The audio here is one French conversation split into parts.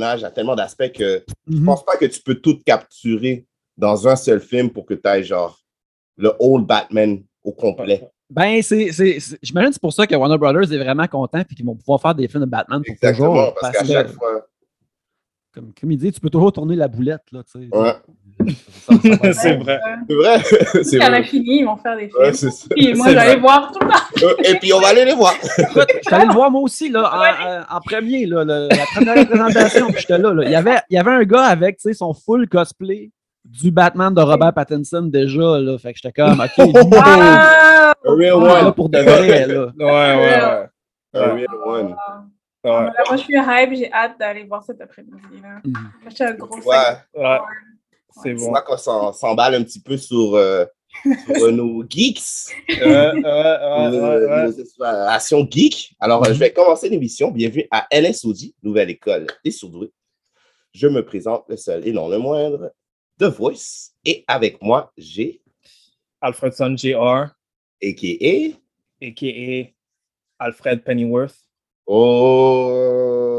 personnage a tellement d'aspects que je Mhm. pense pas que tu peux tout capturer dans un seul film pour que tu aies genre le old Batman au complet. Ben, c'est, j'imagine que c'est pour ça que Warner Brothers est vraiment content et qu'ils vont pouvoir faire des films de Batman pour Exactement, toujours. parce qu'à chaque fois. Comme, comme il dit, tu peux toujours tourner la boulette. Là, tu sais. Ouais. C'est vrai. C'est vrai. c'est Quand elle a vrai. fini, ils vont faire des films. Ouais. Puis moi, j'allais voir tout le temps. Euh, Et puis on va aller les voir. Écoute, je suis allé le voir moi aussi là, en, en- en premier, là, le- la première représentation, puis j'étais là, là. Il, y avait, il y avait un gars avec tu sais, son full cosplay du Batman de Robert Pattinson déjà. Là, fait que j'étais comme, OK, Ah! A real on est là one. pour de vrai. Là. Ouais, ouais, ouais. A real one. Ouais. Moi, je suis hype, j'ai hâte d'aller voir cet après-midi. là. Mhm. Je suis un gros Ouais. C'est Tu bon. vois qu'on s'en- s'emballe un petit peu sur, euh, sur, euh, nos geeks, ouais, nos, ouais, ouais. nos explorations geeks. Alors, euh, je vais commencer l'émission. Bienvenue à LSOD, Nouvelle École des Surdoués. Je me présente le seul et non le moindre, The Voice. Et avec moi, j'ai Alfredson Jr., a.k.a. a.k.a. Alfred Pennyworth. Oh!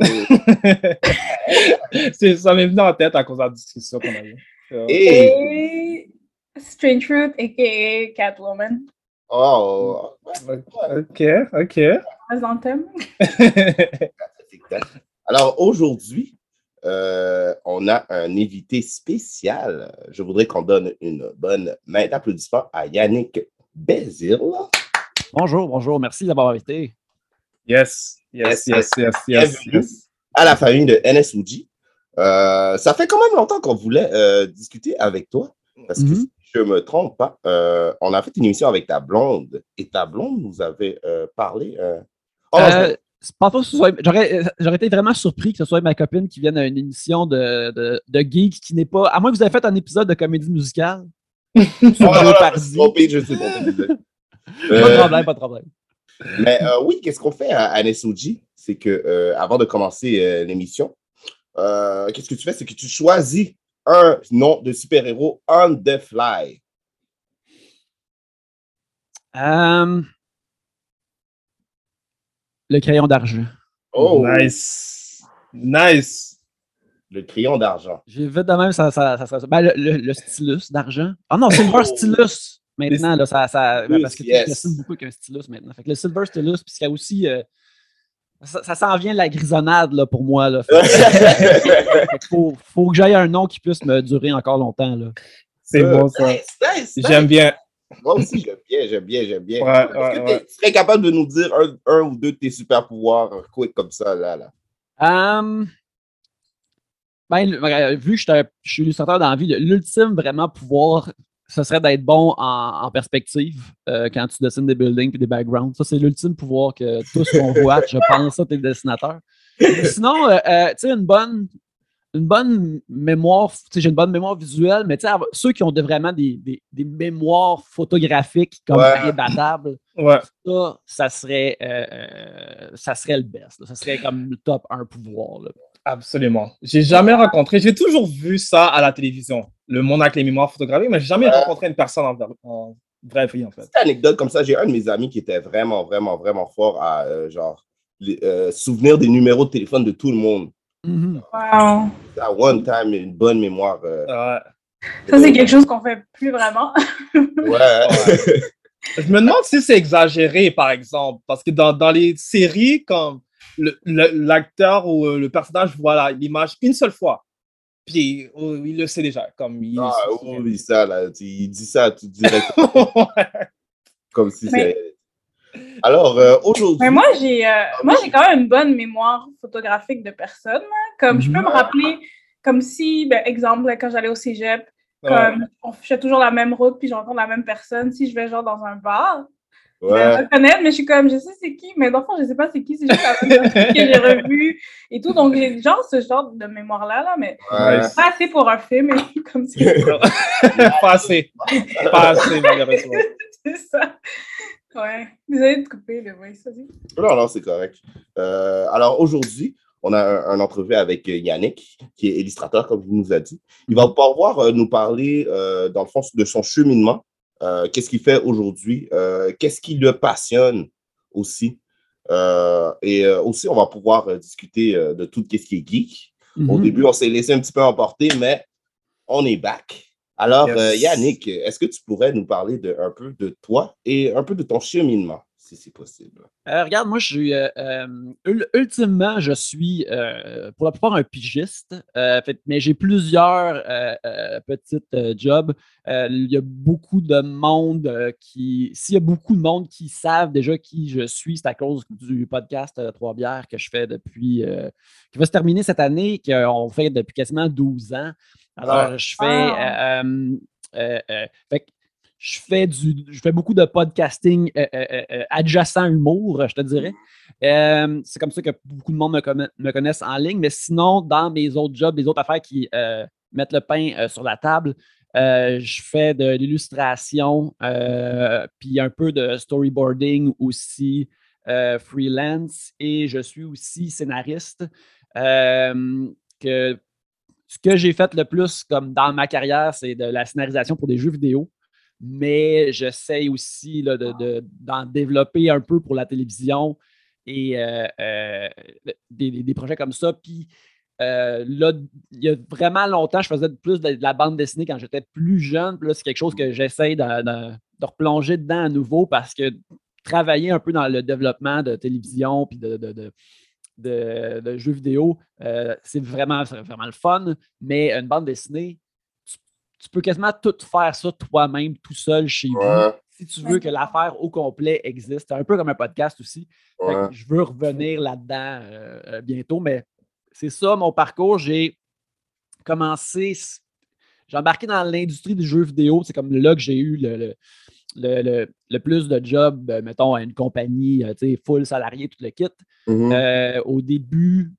C'est- ça m'est venu en tête à cause de la discussion qu'on a eue. Euh, Et... Et Strange Fruit, a.k.a. Catwoman. Oh! Ok, ok. Alors aujourd'hui, euh, on a un invité spécial. Je voudrais qu'on donne une bonne main d'applaudissement à Yannick Bézil. Bonjour, bonjour, merci d'avoir invité. Yes, yes, yes, yes, yes, à la famille de NSOG. Euh, ça fait quand même longtemps qu'on voulait euh, discuter avec toi. Parce que Mhm. si je ne me trompe pas, euh, on a fait une émission avec ta blonde et ta blonde nous avait euh, parlé. oh, ce soit. J'aurais, été vraiment surpris que ce soit ma copine qui vienne à une émission de, de, de geek qui n'est pas. À moins que vous ayez fait un épisode de comédie musicale. Oh, non, non, je suis trompé, je pas. de problème, pas de problème. Mais euh, oui, qu'est-ce qu'on fait à, à NSOG? C'est que euh, avant de commencer euh, l'émission, euh, qu'est-ce que tu fais? C'est que tu choisis un nom de super-héros on the fly. Le crayon d'argent. Oh, Nice. Nice. le crayon d'argent. J'ai vu de même, ça, ça, ça, ça- ben, le, le- le stylus d'argent. Ah non, Silver Stylus maintenant. Là, ça, ça, ben, parce que tu Yes. dessines beaucoup avec un stylus maintenant. Fait que le Silver Stylus, puis il y a aussi. euh, ça, ça s'en vient de la grisonnade là, pour moi. Là. Fait que- fait que faut, faut que j'aille un nom qui puisse me durer encore longtemps. Là. C'est Euh, bon, ça. nice, nice, nice. J'aime bien. Moi aussi, j'aime bien, j'aime bien, j'aime bien. Ouais, Est-ce ouais, que ouais. tu serais capable de nous dire un, un ou deux de tes super-pouvoirs euh, quick comme ça, là, là? Hum, ben, ben, vu que je suis un- je suis illustrateur dans la vie, l'ultime vraiment pouvoir, ce serait d'être bon en, en perspective euh, quand tu dessines des buildings et des backgrounds. Ça, c'est l'ultime pouvoir que tous voit. Je pense ça, t'es dessinateur. Mais sinon, euh, euh, tu sais, une bonne, une bonne mémoire, tu sais, j'ai une bonne mémoire visuelle, mais tu sais, avoir- ceux qui ont de- vraiment des, des- des mémoires photographiques comme Ouais. ça, ça serait, ça serait le best. là. Ça serait comme le top 1 pouvoir. là. Absolument. J'ai jamais rencontré, j'ai toujours vu ça à la télévision, le monde avec les mémoires photographiées, mais j'ai jamais Ouais. rencontré une personne en, en vraie vie, en fait. Petite anecdote comme ça, j'ai un de mes amis qui était vraiment, vraiment, vraiment fort à, euh, genre, les, euh, souvenir des numéros de téléphone de tout le monde. Mhm. Wow. À one time, une bonne mémoire. euh, Ouais. Ça, c'est quelque chose qu'on fait plus vraiment. Ouais. Je me demande si c'est exagéré, par exemple, parce que dans, dans les séries, le- l'acteur ou le personnage voit la- l'image une seule fois, puis oh, il le sait déjà, comme il Ah, oui, ça, là, il dit ça tout direct, comme si Mais- c'est... Alors, euh, aujourd'hui... Mais moi, j'ai euh, moi j'ai quand même une bonne mémoire photographique de personnes. hein. Comme je peux me rappeler, comme si, ben, exemple, quand j'allais au cégep, comme on fait toujours la même route puis j'entends la même personne. Si je vais genre dans un bar, Ouais. reconnaître, mais je suis comme, je sais c'est qui, mais dans le fond, je sais pas c'est qui, c'est juste la même personne que j'ai revue et tout. Donc, j'ai genre ce genre de mémoire-là, là, mais Ouais. pas assez pour un film, comme c'est pas assez. Pas assez, malheureusement. c'est ça. Ouais. Désolée de couper le voice. Non, non, c'est correct. Euh, alors aujourd'hui, on a un, un entrevue avec euh, Yannick, qui est illustrateur, comme vous nous a dit. Il va pouvoir euh, nous parler, euh, dans le fond, de son cheminement. Euh, qu'est-ce qu'il fait aujourd'hui? euh, qu'est-ce qui le passionne aussi? Euh, et aussi, on va pouvoir discuter de tout ce qui est geek. Au Mhm. début, on s'est laissé un petit peu emporter, mais on est back. Alors, Yes. Yannick, est-ce que tu pourrais nous parler de, un peu de toi et un peu de ton cheminement, si c'est possible? Euh, regarde, moi, je suis. euh, euh, ul- ultimement, je suis euh, pour la plupart un pigiste, euh, fait- mais j'ai plusieurs euh, euh, petites euh, jobs. Euh, Il y a beaucoup de monde euh, qui. S'il y a beaucoup de monde qui savent déjà qui je suis, c'est à cause du podcast euh, Trois Bières que je fais depuis. euh, qui va se terminer cette année, qu'on fait depuis quasiment 12 ans. Alors, Ah. je fais. euh, euh, euh, euh, fait que je fais du je fais beaucoup de podcasting euh, euh, euh, euh, adjacent humour, je te dirais. Euh, c'est comme ça que beaucoup de monde me, conna- me connaissent en ligne, mais sinon, dans mes autres jobs, les autres affaires qui mettent le pain sur la table, je fais de l'illustration, puis un peu de storyboarding aussi, freelance, et je suis aussi scénariste. Que ce que j'ai fait le plus comme dans ma carrière, c'est de la scénarisation pour des jeux vidéo. Mais j'essaye aussi là, de- de- d'en développer un peu pour la télévision et euh, euh, des, des- projets comme ça. Puis euh, là, il y a vraiment longtemps, je faisais plus de, de la bande dessinée quand j'étais plus jeune. Puis là, c'est quelque chose que j'essaye de, de- de replonger dedans à nouveau parce que travailler un peu dans le développement de télévision puis de, de- jeux vidéo, c'est vraiment, c'est vraiment le fun. Mais une bande dessinée, tu, peux quasiment tout faire ça toi-même, tout seul chez vous. Si tu veux que l'affaire au complet existe. C'est un peu comme un podcast aussi. Fait que Ouais. je veux revenir là-dedans euh, euh, bientôt, mais c'est ça mon parcours. J'ai commencé. j'ai embarqué dans l'industrie du jeu vidéo. C'est comme là que j'ai eu le, le, le- le- le plus de jobs, euh, mettons, à une compagnie, tu sais, full salarié, tout le kit. Mhm. Euh, au début,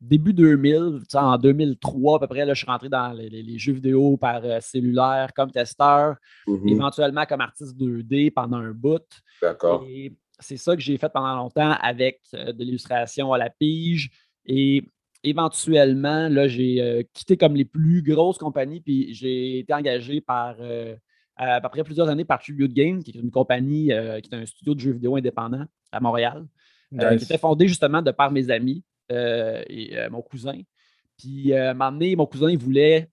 début 2000, tu sais, en 2003 à peu près, là, je suis rentré dans les, jeux vidéo par euh, cellulaire comme testeur, Mhm. éventuellement comme artiste 2D pendant un bout. D'accord. Et c'est ça que j'ai fait pendant longtemps avec euh, de l'illustration à la pige. Et éventuellement, là, j'ai euh, quitté comme les plus grosses compagnies, puis j'ai été engagé par euh, à peu près plusieurs années par Tribute Game, qui est une compagnie qui est un studio de jeux vidéo indépendant à Montréal, Nice. qui était fondé justement de par mes amis et euh, mon cousin. Puis, euh, à un mon cousin, voulait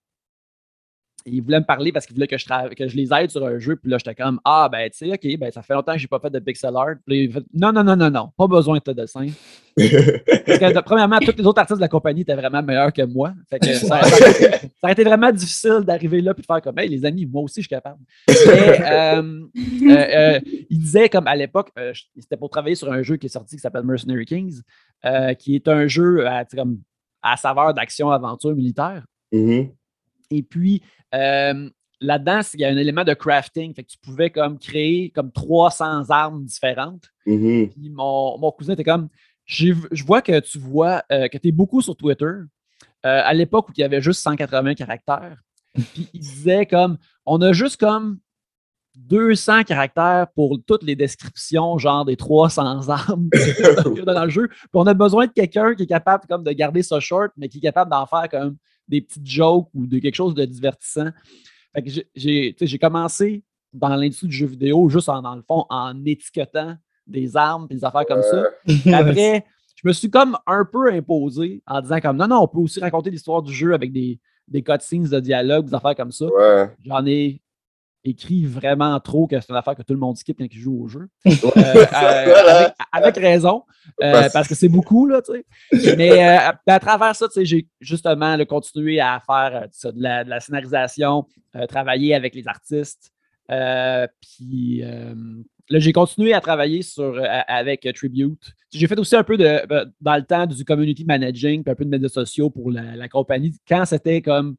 il voulait me parler parce qu'il voulait que je, tra- que je les aide sur un jeu. Puis là, j'étais comme Ah, ben, tu sais, OK, ben, ça fait longtemps que j'ai pas fait de pixel art. Puis fait Non, non, non, non, non, pas besoin de ton dessin. Parce que, premièrement, tous les autres artistes de la compagnie étaient vraiment meilleurs que moi. Fait que ça, a été vraiment difficile d'arriver là et de faire comme Hey, les amis, moi aussi, je suis capable. Mais, euh, euh, euh, il disait, comme à l'époque, c'était pour travailler sur un jeu qui est sorti qui s'appelle Mercenary Kings, qui est un jeu à, comme, à saveur d'action-aventure militaire. Mhm. Et puis, euh, là-dedans, il y a un élément de crafting. Fait que tu pouvais comme créer comme 300 armes différentes. Mhm. Puis mon, mon cousin était comme, je vois que tu vois euh, que tu es beaucoup sur Twitter. euh, à l'époque où il y avait juste 180 caractères. Puis il disait comme, on a juste comme 200 caractères pour toutes les descriptions, genre des 300 armes dans le jeu. Puis on a besoin de quelqu'un qui est capable comme de garder ça short, mais qui est capable d'en faire comme des petites jokes ou de quelque chose de divertissant. Fait que j'ai- j'ai tu sais, j'ai commencé dans l'industrie du jeu vidéo juste en, dans le fond en étiquetant des armes et des affaires comme ça. Après, je me suis comme un peu imposé en disant comme non, non, on peut aussi raconter l'histoire du jeu avec des, des cutscenes de dialogue, des affaires comme ça. Ouais. J'en ai écrit vraiment trop que c'est une affaire que tout le monde skip quand il joue au jeu. Euh, euh, avec, avec raison, euh, Parce- que c'est beaucoup, là, tu sais. Mais euh, à, travers ça, tu sais, j'ai justement là, continué à faire ça, de, la, de la scénarisation, travailler avec les artistes. puis là, j'ai continué à travailler sur, avec Tribute. J'ai fait aussi un peu de, dans le temps du community managing, puis un peu de médias sociaux pour la, la compagnie, quand c'était comme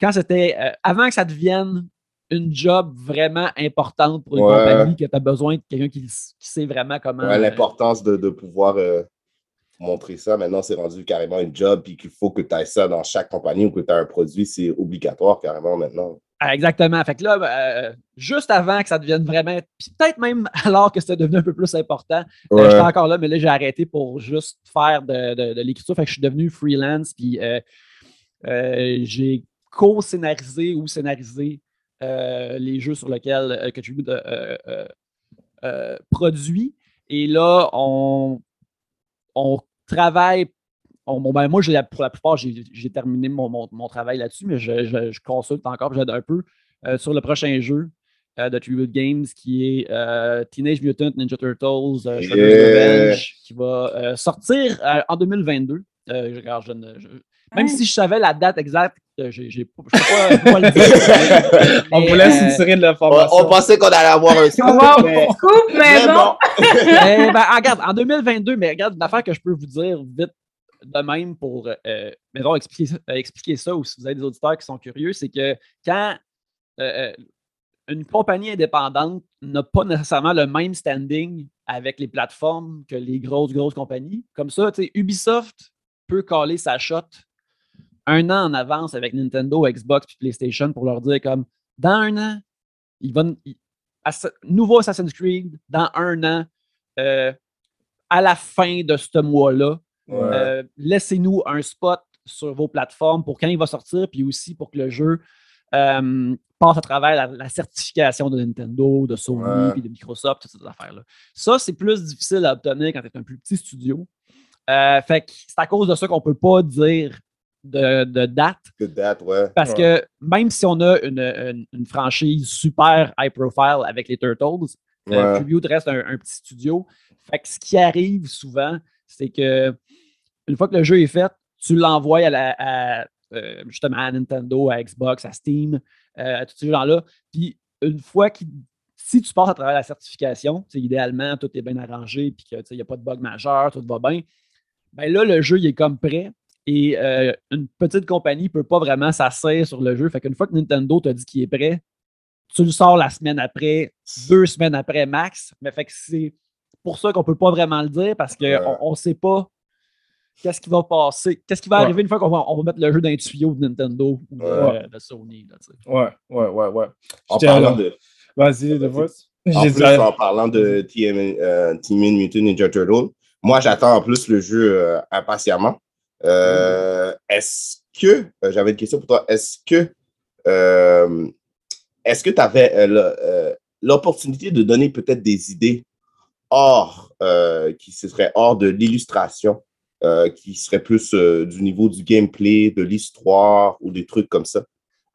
quand c'était euh, avant que ça devienne une job vraiment importante pour une Ouais. compagnie, que tu as besoin de quelqu'un qui, sait vraiment comment. Ouais, euh, L'importance de, de pouvoir euh, montrer ça. Maintenant, c'est rendu carrément une job, puis qu'il faut que tu aies ça dans chaque compagnie ou que tu as un produit, c'est obligatoire carrément maintenant. Ah, Exactement. Fait que là, euh, juste avant que ça devienne vraiment. Puis peut-être même alors que c'était devenu un peu plus important, euh, j'étais encore là, mais là, j'ai arrêté pour juste faire de, de- de l'écriture. Fait que je suis devenu freelance, puis j'ai co-scénarisé ou scénarisé les jeux sur lesquels euh, que Tribute euh, euh, euh, produit. Et là, on, on travaille. on- bon, ben, moi, pour la plupart, j'ai terminé mon, mon- mon travail là-dessus, mais je, je- je consulte encore, j'aide un peu euh, sur le prochain jeu euh, de Tribute Games qui est euh, Teenage Mutant Ninja Turtles euh, Yeah. Revenge, qui va euh, sortir euh, en 2022. Euh, je- alors, je ne- je- même si je savais la date exacte, euh, j'ai- j'ai pas- pas, le dire. On Mais, vous laisse euh, une série de On, l'information. on pensait qu'on allait avoir un scoop, Wow, mais- scoop, mais non. Ben, regarde, en 2022, mais regarde, une affaire que je peux vous dire vite de même pour euh, mettons, expliquer, ça- euh, expliquer ça ou si vous avez des auditeurs qui sont curieux, c'est que quand euh, une compagnie indépendante n'a pas nécessairement le même standing avec les plateformes que les grosses, grosses compagnies, comme ça, tu sais, Ubisoft peut caler sa shot un an en avance avec Nintendo, Xbox puis PlayStation pour leur dire comme dans un an, il va, il- nouveau Assassin's Creed dans un an, euh, à la fin de ce mois-là. Ouais. Euh, Laissez-nous un spot sur vos plateformes pour quand il va sortir, puis aussi pour que le jeu euh, passe à travers la, la certification de Nintendo, de Sony, Ouais. puis de Microsoft, toutes ces affaires-là. Ça, c'est plus difficile à obtenir quand tu es un plus petit studio. Fait que c'est à cause de ça qu'on ne peut pas dire de, de date. Que date, ouais. Parce que même si on a une, une- une franchise super high profile avec les Turtles, euh, Ouais. Tribute reste un, un petit studio. Fait que ce qui arrive souvent, c'est que une fois que le jeu est fait, tu l'envoies à la, à, euh, justement à Nintendo, à Xbox, à Steam, euh, à tous ces gens-là. Puis une fois qu'il si tu passes à travers la certification, c'est idéalement tout est bien arrangé puis qu'il n'y a pas de bug majeur, tout va bien, ben là, le jeu il est comme prêt. Et euh, une petite compagnie ne peut pas vraiment s'asseoir sur le jeu. Fait qu'une fois que Nintendo t'a dit qu'il est prêt, tu le sors la semaine après, deux semaines après max. Mais fait que c'est pour ça qu'on ne peut pas vraiment le dire parce qu'on ne sait pas qu'est-ce qui va passer, qu'est-ce qui va Ouais. arriver une fois qu'on va, on va mettre le jeu dans les tuyaux de Nintendo ou de, Ouais. de Sony. là. Ouais, ouais, ouais, ouais. En parlant de. Vas-y, The Voice. En plus, dit- en parlant de TM, euh, Mutant Ninja Turtle, moi, j'attends en plus le jeu euh, impatiemment. Euh, Est-ce que, euh, j'avais une question pour toi, est-ce que, euh, est-ce que tu avais l'opportunité de donner peut-être des idées hors, qui se seraient hors de l'illustration, qui seraient plus du niveau du gameplay, de l'histoire ou des trucs comme ça?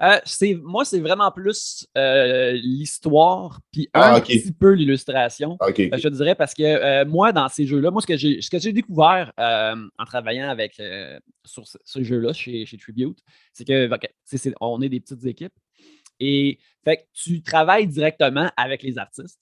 Euh, moi, c'est vraiment plus euh, l'histoire, puis Ah, un petit peu l'illustration. Ok. Euh, je te dirais parce que euh, moi, dans ces jeux-là, moi, ce que j'ai, ce que j'ai découvert en travaillant avec sur ce, ce jeu-là chez, chez Tribute, c'est que c'est- on est des petites équipes. Et fait que tu travailles directement avec les artistes.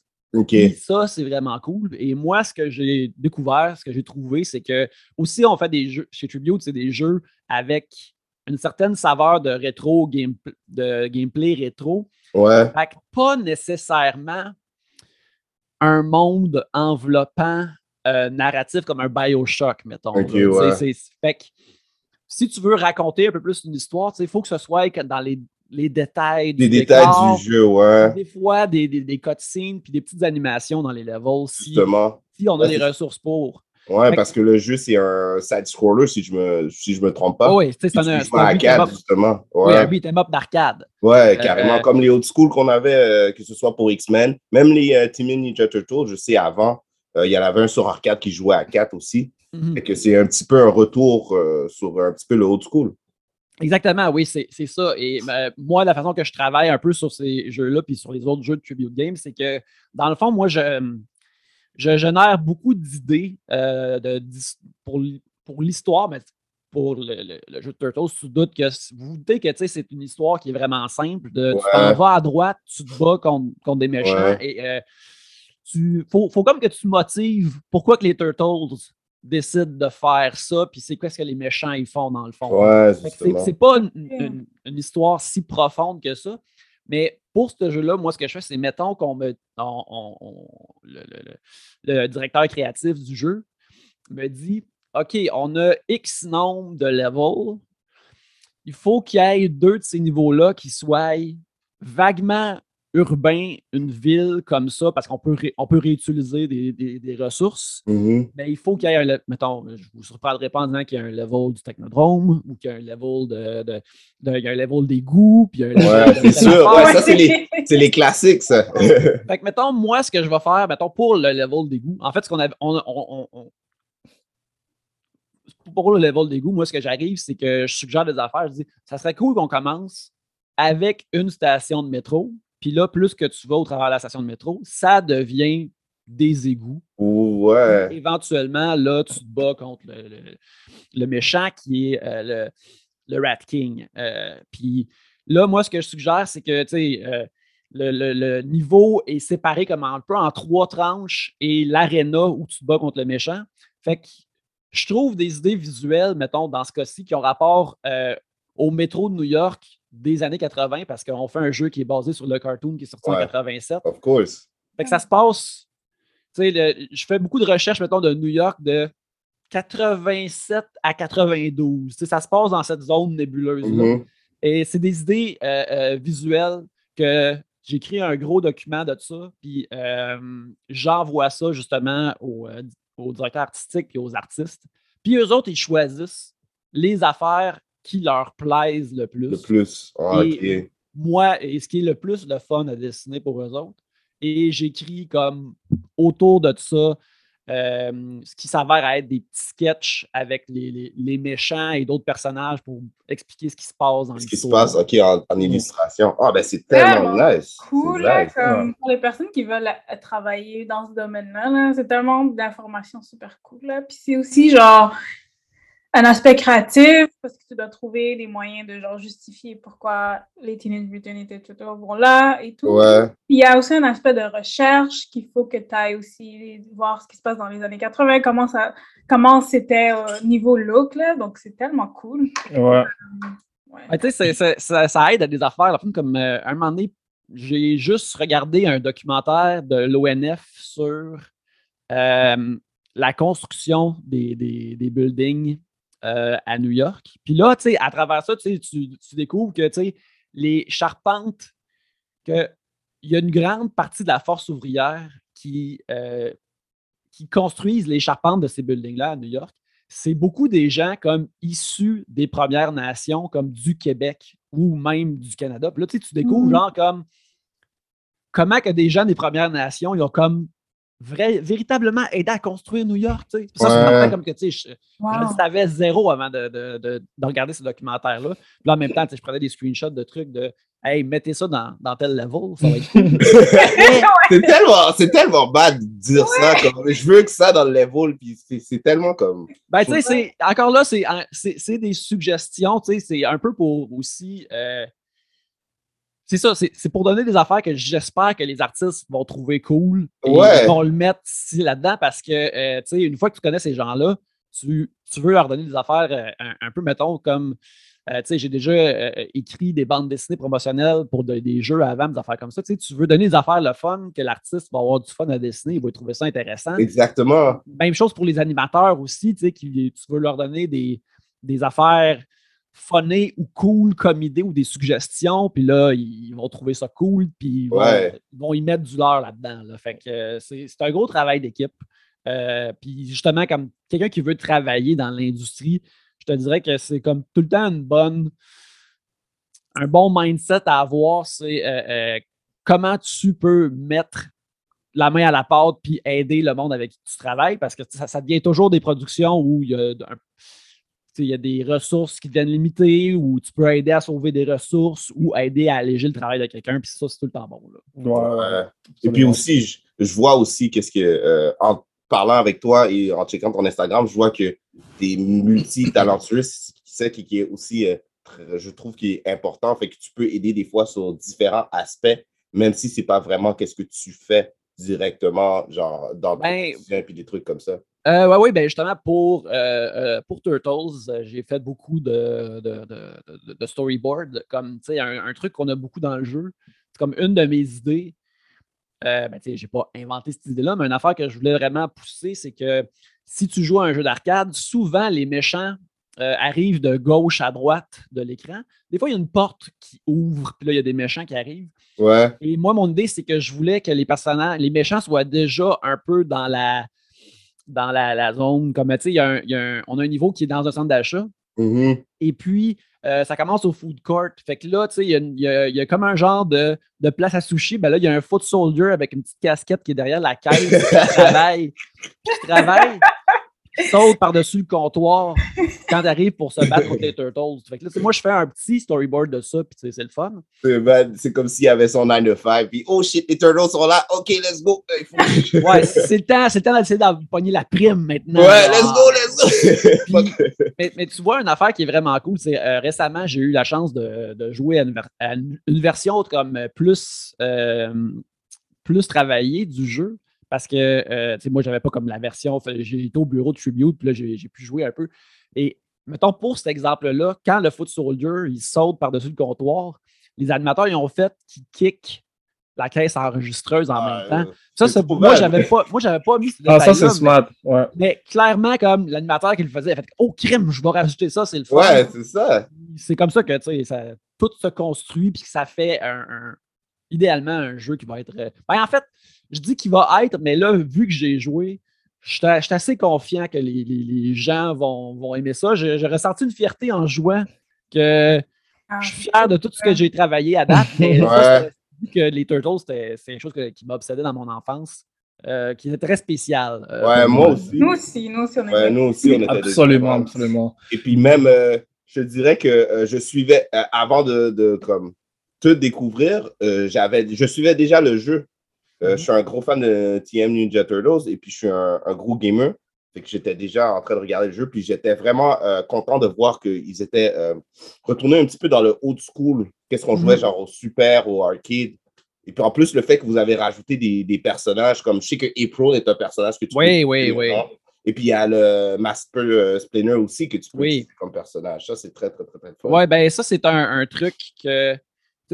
Ça, c'est vraiment cool. Et moi, ce que j'ai découvert, ce que j'ai trouvé, c'est que aussi, on fait des jeux chez Tribute, c'est des jeux avec une certaine saveur de rétro, game, de gameplay rétro. Ouais. Fait que pas nécessairement un monde enveloppant euh, narratif comme un Bioshock, mettons. Ouais. Fait que si tu veux raconter un peu plus une histoire, il faut que ce soit dans les, les détails du Les détails du jeu, ouais. Des fois, des, des, des cutscenes puis des petites animations dans les levels si, Justement. si on a Ouais, les c'est- ressources pour. Ouais, Fait parce que le jeu, c'est un side-scroller, si je me, si je me trompe pas. Ah oui, c'est un- un à beat 'em 4, up. justement. Oui, Ouais, un beat'em up d'arcade. ouais Euh, carrément. euh, Comme les old school qu'on avait, euh, que ce soit pour X-Men, même les euh, Teenage Ninja Turtles, je sais, avant, il y en avait un sur arcade qui jouait à 4 aussi. Mhm. Fait que c'est un petit peu un retour sur un petit peu le old school. Exactement, oui, c'est c'est ça. Et euh, moi, la façon que je travaille un peu sur ces jeux-là, puis sur les autres jeux de Tribute Games, c'est que dans le fond, moi, je, je génère beaucoup d'idées euh, pour, pour l'histoire, mais pour le, le- le jeu de Turtles, tu te doutes que vous vous doutez que tu sais, c'est une histoire qui est vraiment simple. De, Tu t'en vas à droite, tu te bats contre, contre des méchants Ouais. et euh, tu faut, faut comme que tu motives pourquoi que les Turtles décident de faire ça, puis c'est quoi ce que les méchants ils font dans le fond. Ouais, c'est- pas une, une- une histoire si profonde que ça. Mais pour ce jeu-là, moi, ce que je fais, c'est mettons qu'on me. le directeur créatif du jeu me dit OK, on a X nombre de levels. Il faut qu'il y ait deux de ces niveaux-là qui soient vaguement urbains, une ville comme ça, parce qu'on peut, ré- on peut réutiliser des, des- des ressources. Mhm. Mais il faut qu'il y ait un. Mettons, je vous surprendrai pas en disant qu'il y a un level du Technodrome ou qu'il y a un level de. de- de- il y a un level d'égout, puis il y a un level Ouais, de- c'est sûr. Ouais, ça, c'est les, les classiques, ça. Fait que, mettons, moi, ce que je vais faire, mettons, pour le level d'égout, en fait, ce qu'on avait. On, on- on- on- pour le level d'égout, moi, ce que j'arrive, c'est que je suggère des affaires. Je dis, ça serait cool qu'on commence avec une station de métro. Puis là, plus que tu vas au travers de la station de métro, ça devient des égouts. Ouais. Éventuellement, là, tu te bats contre le, le- le méchant qui est euh, le, le Rat King. Euh, puis là, moi, ce que je suggère, c'est que, tu sais, euh, le, le- le niveau est séparé comme un peu en trois tranches et l'aréna où tu te bats contre le méchant. Fait que je trouve des idées visuelles, mettons, dans ce cas-ci, qui ont rapport euh, au métro de New York des années 80, parce qu'on fait un jeu qui est basé sur le cartoon qui est sorti en Ouais. 87. Of course. Fait que ça se passe. Tu sais, je fais beaucoup de recherches, mettons, de New York de 87 à 92. Tu sais, ça se passe dans cette zone nébuleuse-là. Mhm. Et c'est des idées euh, euh, visuelles que j'ai écrit un gros document de ça, puis euh, j'envoie ça justement aux, euh, aux directeurs artistiques et aux artistes. Puis eux autres, ils choisissent les affaires qui leur plaisent le plus. Le plus. Ah, Et moi, et ce qui est le plus le fun à dessiner pour eux autres. Et j'écris comme autour de ça euh, ce qui s'avère être des petits sketchs avec les, les- les méchants et d'autres personnages pour expliquer ce qui se passe dans Ce qui se l'histoire. passe, OK, en, en illustration. Ah, ben c'est tellement Vraiment nice. cool, là, nice. comme pour les personnes qui veulent euh, travailler dans ce domaine-là, là, c'est tellement d'informations super cool. Là. Puis c'est aussi genre, un aspect créatif, parce que tu dois trouver des moyens de genre justifier pourquoi les Teenage Mutant Ninja Turtles vont là et tout. Ouais. Il y a aussi un aspect de recherche qu'il faut que tu ailles aussi voir ce qui se passe dans les années 80, comment ça comment c'était au niveau look là, donc c'est tellement cool. Ouais. Ouais, tu sais, c'est- c'est- ça, ça aide à des affaires. là, comme euh, un moment donné, j'ai juste regardé un documentaire de l'ONF sur euh, la construction des, des- des buildings euh, à New York. Puis là, tu sais, à travers ça, tu, tu, découvres que tu sais, les charpentes, qu'il y a une grande partie de la force ouvrière qui, euh, qui construisent les charpentes de ces buildings-là à New York c'est beaucoup des gens comme issus des Premières Nations, comme du Québec ou même du Canada. Puis là, tu sais, tu découvres Mhm. genre comme comment que des gens des Premières Nations, ils ont comme vrai, véritablement aidé à construire New York. Tu sais. Ça, c'est Ouais. affaire comme que tu sais, je, Wow. je le savais zéro avant de, de- de- de regarder ce documentaire-là. Puis là, en même temps, tu sais, je prenais des screenshots de trucs de Hey, mettez ça dans, dans tel level, ça va être cool. c'est tellement, c'est tellement bad de dire ça. Comme, je veux que ça dans le level, puis c'est, c'est tellement comme. Ben, tu sais, c'est encore là, c'est c'est c'est des suggestions, tu sais, c'est un peu pour aussi. euh, c'est ça, c'est c'est pour donner des affaires que j'espère que les artistes vont trouver cool. Et Ouais. vont le mettre ici là-dedans parce que, euh, tu sais, une fois que tu connais ces gens-là, tu, tu veux leur donner des affaires euh, un, un peu, mettons, comme. euh, tu sais, j'ai déjà écrit des bandes dessinées promotionnelles pour de- des jeux avant, des affaires comme ça. Tu sais, tu veux donner des affaires le fun, que l'artiste va avoir du fun à dessiner, il va trouver ça intéressant. Exactement. Même chose pour les animateurs aussi, tu sais, tu veux leur donner des, des affaires funnées ou cool comme idée ou des suggestions, puis là, ils vont trouver ça cool, puis ils vont, Ouais. ils vont y mettre du leur là-dedans. là. Fait que euh, c'est c'est un gros travail d'équipe. Euh, puis justement, comme quelqu'un qui veut travailler dans l'industrie, je te dirais que c'est comme tout le temps une bonne, un bon mindset à avoir, c'est euh, euh, comment tu peux mettre la main à la pâte puis aider le monde avec qui tu travailles parce que ça, ça devient toujours des productions où il y a, un- il y a des ressources qui deviennent limitées ou tu peux aider à sauver des ressources ou aider à alléger le travail de quelqu'un puis ça c'est tout le temps bon là. Ouais. Et puis aussi, je, je vois aussi qu'est-ce que, euh, en parlant avec toi et en checkant ton Instagram, je vois que tu es multi-talentueux. C'est qui, qui est aussi, euh, très- je trouve, qui est important. Fait que tu peux aider des fois sur différents aspects, même si c'est pas vraiment qu'est-ce que tu fais directement, genre dans le Ben, quotidien puis des trucs comme ça. Euh, ouais, oui, ben justement, pour, euh, euh, pour Turtles, euh, j'ai fait beaucoup de, de, de, de- storyboard. Comme, un, un truc qu'on a beaucoup dans le jeu. C'est comme une de mes idées. Euh, ben, sais, j'ai pas inventé cette idée-là, mais une affaire que je voulais vraiment pousser, c'est que si tu joues à un jeu d'arcade, souvent les méchants arrivent de gauche à droite de l'écran. Des fois, il y a une porte qui ouvre, puis là, il y a des méchants qui arrivent. Ouais. Et moi, mon idée, c'est que je voulais que les personnages, les méchants soient déjà un peu dans la, dans la, la zone. Comme, tu sais, on a un niveau qui est dans un centre d'achat. Mhm. Et puis, euh, ça commence au food court. Fait que là, tu sais, il y y a comme un genre de, de place à sushi. Ben là, il y a un foot soldier avec une petite casquette qui est derrière la caisse qui travaille. Qui travaille. Saute par-dessus le comptoir quand tu arrives pour se battre contre les Turtles. Fait que là, moi, je fais un petit storyboard de ça, puis c'est le fun. C'est bad. C'est comme s'il y avait son 9 to 5, puis oh shit, les turtles sont là, ok, let's go. Faut- Ouais, c'est le temps, c'est le temps d'essayer d'empoigner la prime maintenant. Ouais, genre. let's go, let's go. Puis- mais, mais tu vois, une affaire qui est vraiment cool, c'est euh, récemment, j'ai eu la chance de, de jouer à une, à version comme euh, plus, euh, plus travaillée du jeu. Parce que euh, tu sais, moi, j'avais pas comme la version. J'ai été au bureau de Tribute, puis là, j'ai pu jouer un peu. Et mettons, pour cet exemple-là, quand le Foot Soldier, il saute par-dessus le comptoir, les animateurs, ils ont fait qu'ils kick la caisse enregistreuse en même temps. Ça, c'est c'est- trop moi, j'avais pas, moi, j'avais pas mis ce Ah, ça, c'est smart. Ouais. mais clairement, comme l'animateur qui le faisait, il a fait Oh, crime, je vais rajouter ça, c'est le fun. Ouais, c'est ça. C'est comme ça que tu sais, ça, tout se construit puis que ça fait un, un- idéalement un jeu qui va être. euh, ben, en fait, je dis qu'il va être, mais là, vu que j'ai joué, je suis assez confiant que les, les- les gens vont, vont aimer ça. J'ai j'ai ressenti une fierté en jouant que je suis fier de tout ce que j'ai travaillé à date. Mais ça, Ouais. vu que les Turtles, c'était c'est quelque chose que- qui m'obsédait dans mon enfance, euh, qui était très spécial. euh, Ouais, moi aussi. Nous aussi, nous aussi, on est Ouais, nous aussi, on était Absolument, absolument. Et puis même, euh, je te dirais que euh, je suivais, euh, avant de, de comme, te découvrir, euh, j'avais, je suivais déjà le jeu. Euh, Je suis un gros fan de TM Ninja Turtles et puis je suis un, un gros gamer. Fait que j'étais déjà en train de regarder le jeu, puis j'étais vraiment euh, content de voir qu'ils étaient euh, retournés un petit peu dans le old school. Qu'est-ce qu'on jouait, Mhm. genre au super, au arcade. Et puis en plus, le fait que vous avez rajouté des, des personnages, comme je sais que April est un personnage que tu Oui, peux oui, oui. hein. Et puis il y a le Master euh, Splinter aussi que tu peux Oui. utiliser comme personnage. Ça, c'est très, très, très, très fun. Ouais, ben ça, c'est un, un truc que.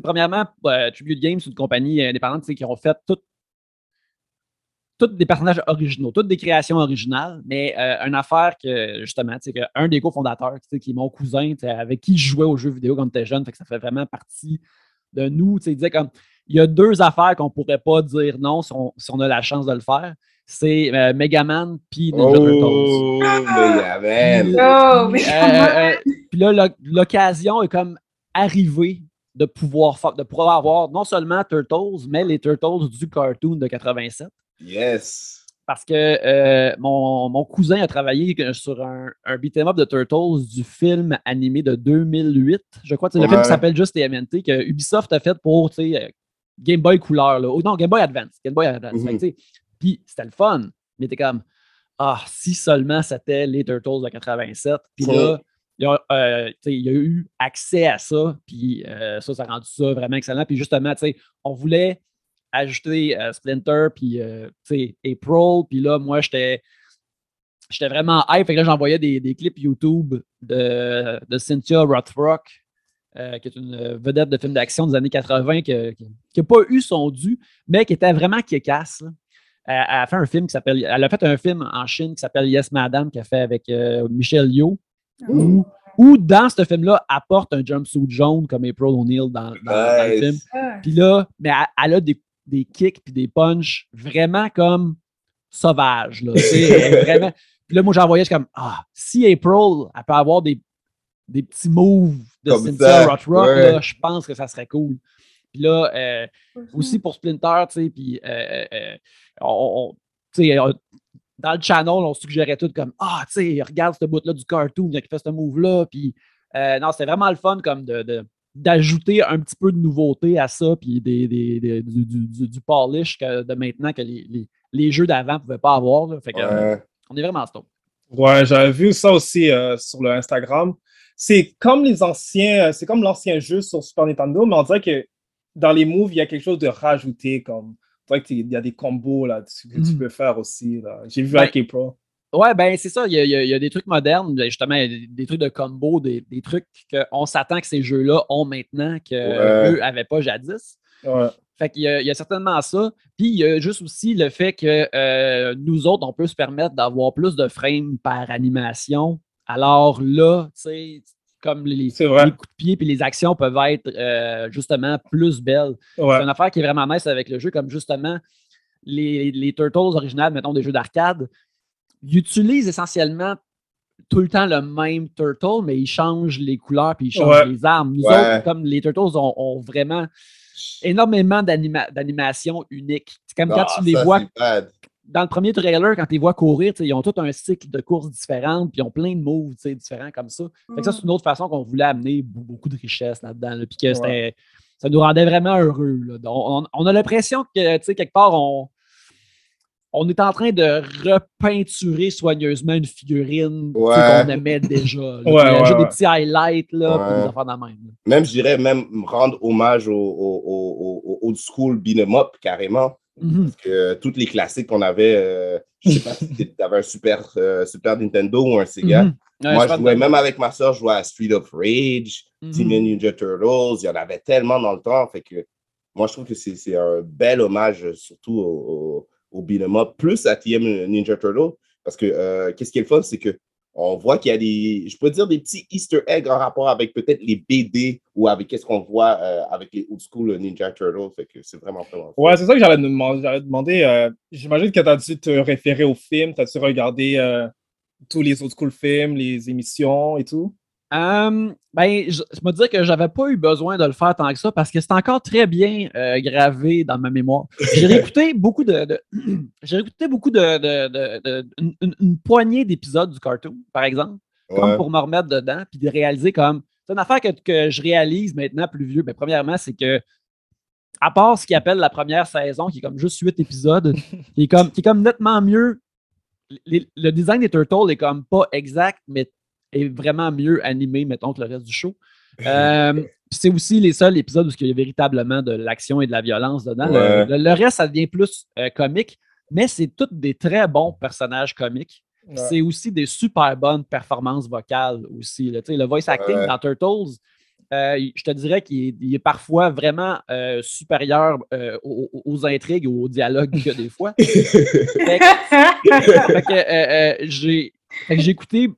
Premièrement, euh, Tribute Games, c'est une compagnie indépendante qui ont fait tout, tous des personnages originaux, toutes des créations originales, mais euh, une affaire que, justement, tu sais, que un des cofondateurs, tu sais, qui est mon cousin, tu sais, avec qui je jouais aux jeux vidéo quand j'étais jeune, fait que ça fait vraiment partie de nous. tu sais, Il disait comme il y a deux affaires qu'on pourrait pas dire non si on, si on a la chance de le faire. C'est euh, Megaman puis Ninja Turtles. Oh, Megaman. Oh, mais Euh, euh, Puis là, l'oc- l'occasion est comme arrivée de pouvoir, de pouvoir avoir non seulement Turtles, mais les Turtles du cartoon de 87. Yes. Parce que euh, mon, mon cousin a travaillé sur un, un beat'em up de Turtles du film animé de 2008. Je crois c'est le film qui s'appelle juste TMNT que Ubisoft a fait pour Game Boy couleur. Là. Oh, non, Game Boy Advance. Game Boy Advance. Mhm. Puis c'était le fun. Mais t'es comme Ah, si seulement c'était les Turtles de 87. Puis là, il y, a, euh, il a eu accès à ça. Puis euh, ça, ça a rendu ça vraiment excellent. Puis justement, tu sais, on voulait ajouter euh, Splinter, puis euh, tu sais, April. Puis là, moi, j'étais j'étais vraiment hype. Fait que là, j'envoyais des, des clips YouTube de, de Cynthia Rothrock, euh, qui est une vedette de film d'action des années 80, qui n'a pas eu son dû, mais qui était vraiment kick-ass. Elle, elle a fait un film qui s'appelle. Elle a fait un film en Chine qui s'appelle Yes Madame, qu'elle a fait avec euh, Michel Yeoh. Où, où dans ce film-là, apporte un jumpsuit jaune comme April O'Neil dans, dans- dans le film. Ah. Puis là, mais elle, elle a des, des kicks puis des punches vraiment comme sauvages. Là, est vraiment... Puis là, moi, j'envoyais, je suis comme, ah, si April, elle peut avoir des, des petits moves de Comme Cynthia ça, Rothrock, ouais. là, je pense que ça serait cool. Puis là, euh, aussi pour Splinter, tu sais, puis euh, euh, on, on- tu sais, euh, dans le channel, on suggérait tout comme Ah, tu sais, regarde ce bout-là du cartoon qui fait ce move-là. Puis euh, non, c'était vraiment le fun comme de, de- d'ajouter un petit peu de nouveauté à ça, puis des, des- des- du, du, du- du polish que, de maintenant que les, les- les jeux d'avant ne pouvaient pas avoir. là. Fait que, euh, Ouais. on est vraiment stoked. Ouais, j'avais vu ça aussi euh, sur le Instagram. C'est comme les anciens, euh, c'est comme l'ancien jeu sur Super Nintendo, mais on dirait que dans les moves, il y a quelque chose de rajouté, comme on dirait qu'il y a des combos là, que tu Mhm. peux faire aussi. là. J'ai vu Ben, avec April. Ouais, ben c'est ça. Il y, a, il y des trucs modernes, ben, justement, des, trucs de combo, des, des trucs qu'on s'attend que ces jeux-là ont maintenant qu'eux Ouais. n'avaient pas jadis. Ouais. Fait qu'il y a, il y a certainement ça. Puis il y a juste aussi le fait que euh, nous autres, on peut se permettre d'avoir plus de frames par animation. Alors là, tu sais, comme les, coups de pied puis les actions peuvent être euh, justement plus belles. Ouais. C'est une affaire qui est vraiment nice avec le jeu, comme justement les, les Turtles originales, mettons des jeux d'arcade, ils utilisent essentiellement tout le temps le même Turtle, mais ils changent les couleurs puis ils changent Ouais. les armes. Nous Ouais. autres, comme les Turtles ont, ont vraiment énormément d'anima- d'animations uniques. C'est comme quand Ah, tu les ça, vois dans le premier trailer, quand tu les vois courir, ils ont tout un cycle de courses différentes, puis ils ont plein de moves différents comme ça. Fait que ça, c'est une autre façon qu'on voulait amener be- beaucoup de richesse là-dedans. là, puis que ça nous rendait vraiment heureux. là. Donc, On, on a l'impression que, tu sais, quelque part, on, on est en train de repeinturer soigneusement une figurine Ouais. qu'on aimait déjà. là. Ouais, Puis ouais, ajouter ouais. des petits highlights, là, des affaires de même. là. Même, je dirais, même rendre hommage au, au, au, au- au old school beat'em up, carrément. Mhm. Parce que tous les classiques qu'on avait, euh, je sais pas si tu avais un Super, euh, Super Nintendo ou un Sega. Mhm. Ouais, Moi, je jouais même avec ma soeur, je jouais à Street of Rage. Teenage Ninja Turtles. Il y en avait tellement dans le temps. Fait que moi, je trouve que c'est c'est un bel hommage, surtout au, au, up, plus à TM Ninja Turtle. Parce que euh, qu'est-ce qui est le fun, c'est que on voit qu'il y a des, je peux dire, des petits Easter eggs en rapport avec peut-être les BD ou avec qu'est-ce qu'on voit euh, avec les old school Ninja Turtles. C'est vraiment, vraiment. Ouais, c'est ça que j'allais demander. Demander euh, J'imagine que tu as dû te référer au film, tu as dû regarder tous les autres cool films, les émissions et tout. Euh, ben, je, je me dire que j'avais pas eu besoin de le faire tant que ça parce que c'est encore très bien euh, gravé dans ma mémoire. J'ai réécouté beaucoup de, de- j'ai réécouté beaucoup de, de- de- une, poignée d'épisodes du cartoon, par exemple, comme pour me remettre dedans, puis de réaliser comme c'est une affaire que, que je réalise maintenant plus vieux. Mais premièrement, c'est que à part ce qu'ils appelle la première saison, qui est comme juste huit épisodes, qui est comme, qui est comme nettement mieux le design des Turtles est comme pas exact, mais est vraiment mieux animé, mettons, que le reste du show. Euh, c'est aussi les seuls épisodes où il y a véritablement de l'action et de la violence dedans. Le- Ouais. Le, le reste, ça devient plus euh, comique, mais c'est tous des très bons personnages comiques. Ouais. C'est aussi des super bonnes performances vocales aussi. là. Le voice acting Ouais. dans Turtles, euh, je te dirais qu'il est, parfois vraiment euh, supérieur euh, aux, intrigues ou aux dialogues a des fois. Fait que- que, fait que j'ai écouté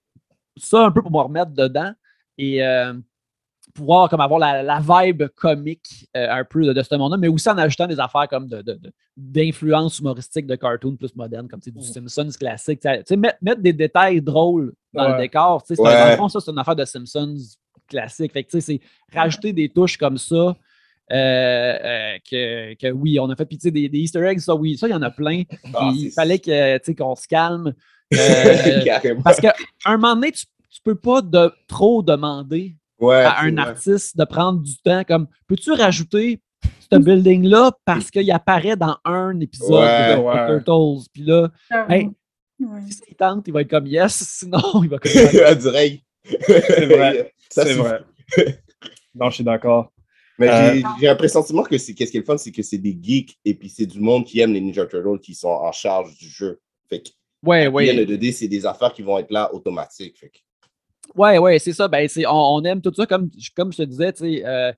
ça un peu pour me remettre dedans et euh, pouvoir comme avoir la, la vibe comique euh, un peu de, de ce monde-là, mais aussi en ajoutant des affaires comme de, de- de- d'influence humoristique de cartoon plus moderne, comme du Simpsons classique. Tu sais, mettre, mettre des détails drôles dans le décor, tu sais, c'est un- Ouais. dans le fond, ça, c'est une affaire de Simpsons classique. Fait que, tu sais, c'est rajouter des touches comme ça. euh, euh, que, que oui, on a fait. Puis, tu sais, des, des Easter eggs, ça, oui, ça, il y en a plein. Ah, il fallait que, tu sais, qu'on se calme. Euh, Carrément. parce qu'à un moment donné, tu, tu peux pas de, trop demander Ouais, à un vrai. artiste de prendre du temps. Comme, peux-tu rajouter ce building-là parce qu'il apparaît dans un épisode Ouais, de. Turtles? Puis là. Hey. Ouais. si il tente, il va être comme yes, sinon il va comme dirait. C'est vrai. Ça, C'est vrai. Non, je suis d'accord. Mais Euh, j'ai- j'ai un pressentiment que c'est qu'est-ce qui est le fun, c'est que c'est des geeks et puis c'est du monde qui aime les Ninja Turtles qui sont en charge du jeu. Fait que Ouais, ouais. de 2D, c'est des affaires qui vont être là automatiques. Fait Ouais, ouais, c'est ça. Ben, on, on aime tout ça. Comme, comme je te disais, euh,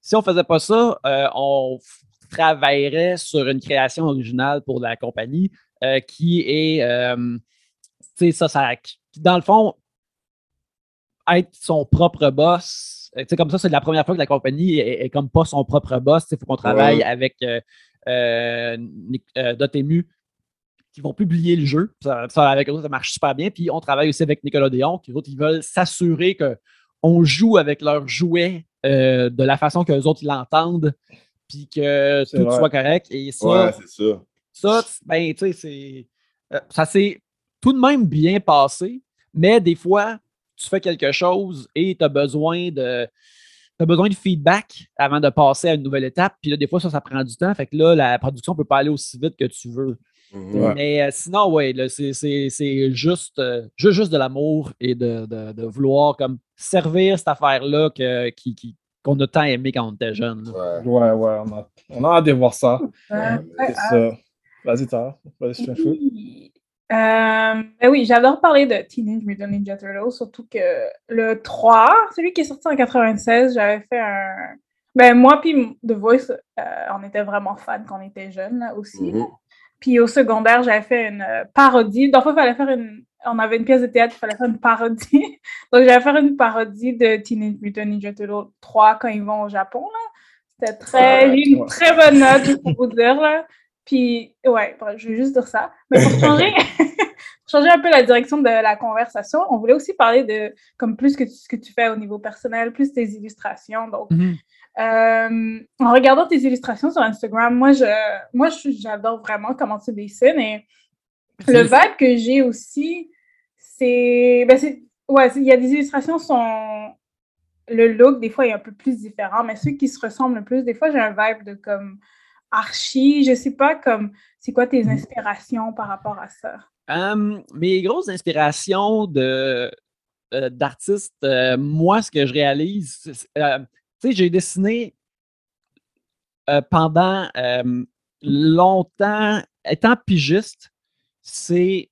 si on faisait pas ça, euh, on travaillerait sur une création originale pour la compagnie euh, qui est, tu sais, ça, ça, dans le fond, être son propre boss. Euh, Tu sais, comme ça, c'est la première fois que la compagnie est, est comme pas son propre boss. Il faut qu'on travaille Ouais. avec euh, euh, euh, Dotemu qui vont publier le jeu. Ça, ça, avec eux, ça marche super bien. Puis on travaille aussi avec Nickelodeon, qui eux autres, ils veulent s'assurer qu'on joue avec leurs jouets euh, de la façon qu'eux autres ils l'entendent, puis que tout vrai. soit correct. Et ça, Ouais, c'est ça. ça, ben, tu sais, c'est. euh, ça s'est tout de même bien passé, mais des fois, tu fais quelque chose et tu as besoin de. Besoin de feedback avant de passer à une nouvelle étape. Puis là, des fois, ça, ça prend du temps. Fait que là, la production ne peut pas aller aussi vite que tu veux. Ouais. Mais euh, sinon, oui, c'est, c'est- c'est juste, euh, juste, juste de l'amour et de, de- de vouloir comme servir cette affaire-là que, qui, qui- qu'on a tant aimé quand on était jeune. là. Ouais. Ouais, ouais, on a, on a hâte de voir ça. Ça. Vas-y, Tara. Vas-y, je. Oui. Euh, ben oui, j'adore parler de Teenage Mutant Ninja Turtles, surtout que le 3, celui qui est sorti en 96, j'avais fait un... Ben moi puis The Voice, euh, on était vraiment fans quand on était jeunes là, aussi. Mhm. Puis au secondaire, j'avais fait une euh, parodie. Donc, il fallait faire une... On avait une pièce de théâtre, il fallait faire une parodie. Donc, j'allais faire une parodie de Teenage Mutant Ninja Turtles 3 quand ils vont au Japon, là. C'était très... Eu une ouais. très bonne note, pour vous dire, là. Puis, ouais, je vais juste dire ça. Mais pour changer, pour changer un peu la direction de la conversation, on voulait aussi parler de, comme plus que tu- ce que tu fais au niveau personnel, plus tes illustrations. Donc, Mhm. Euh, en regardant tes illustrations sur Instagram, moi, je, moi, j'adore vraiment comment tu dessines et le vibe que j'ai aussi, c'est, ben c'est, ouais, il y a des illustrations sont, le look des fois est un peu plus différent, mais ceux qui se ressemblent le plus, des fois j'ai un vibe de comme archi, je sais pas comme, c'est quoi tes inspirations par rapport à ça? Mes grosses inspirations de, euh, d'artistes, euh, moi, ce que je réalise, euh, tu sais, j'ai dessiné euh, pendant euh, longtemps, étant pigiste, c'est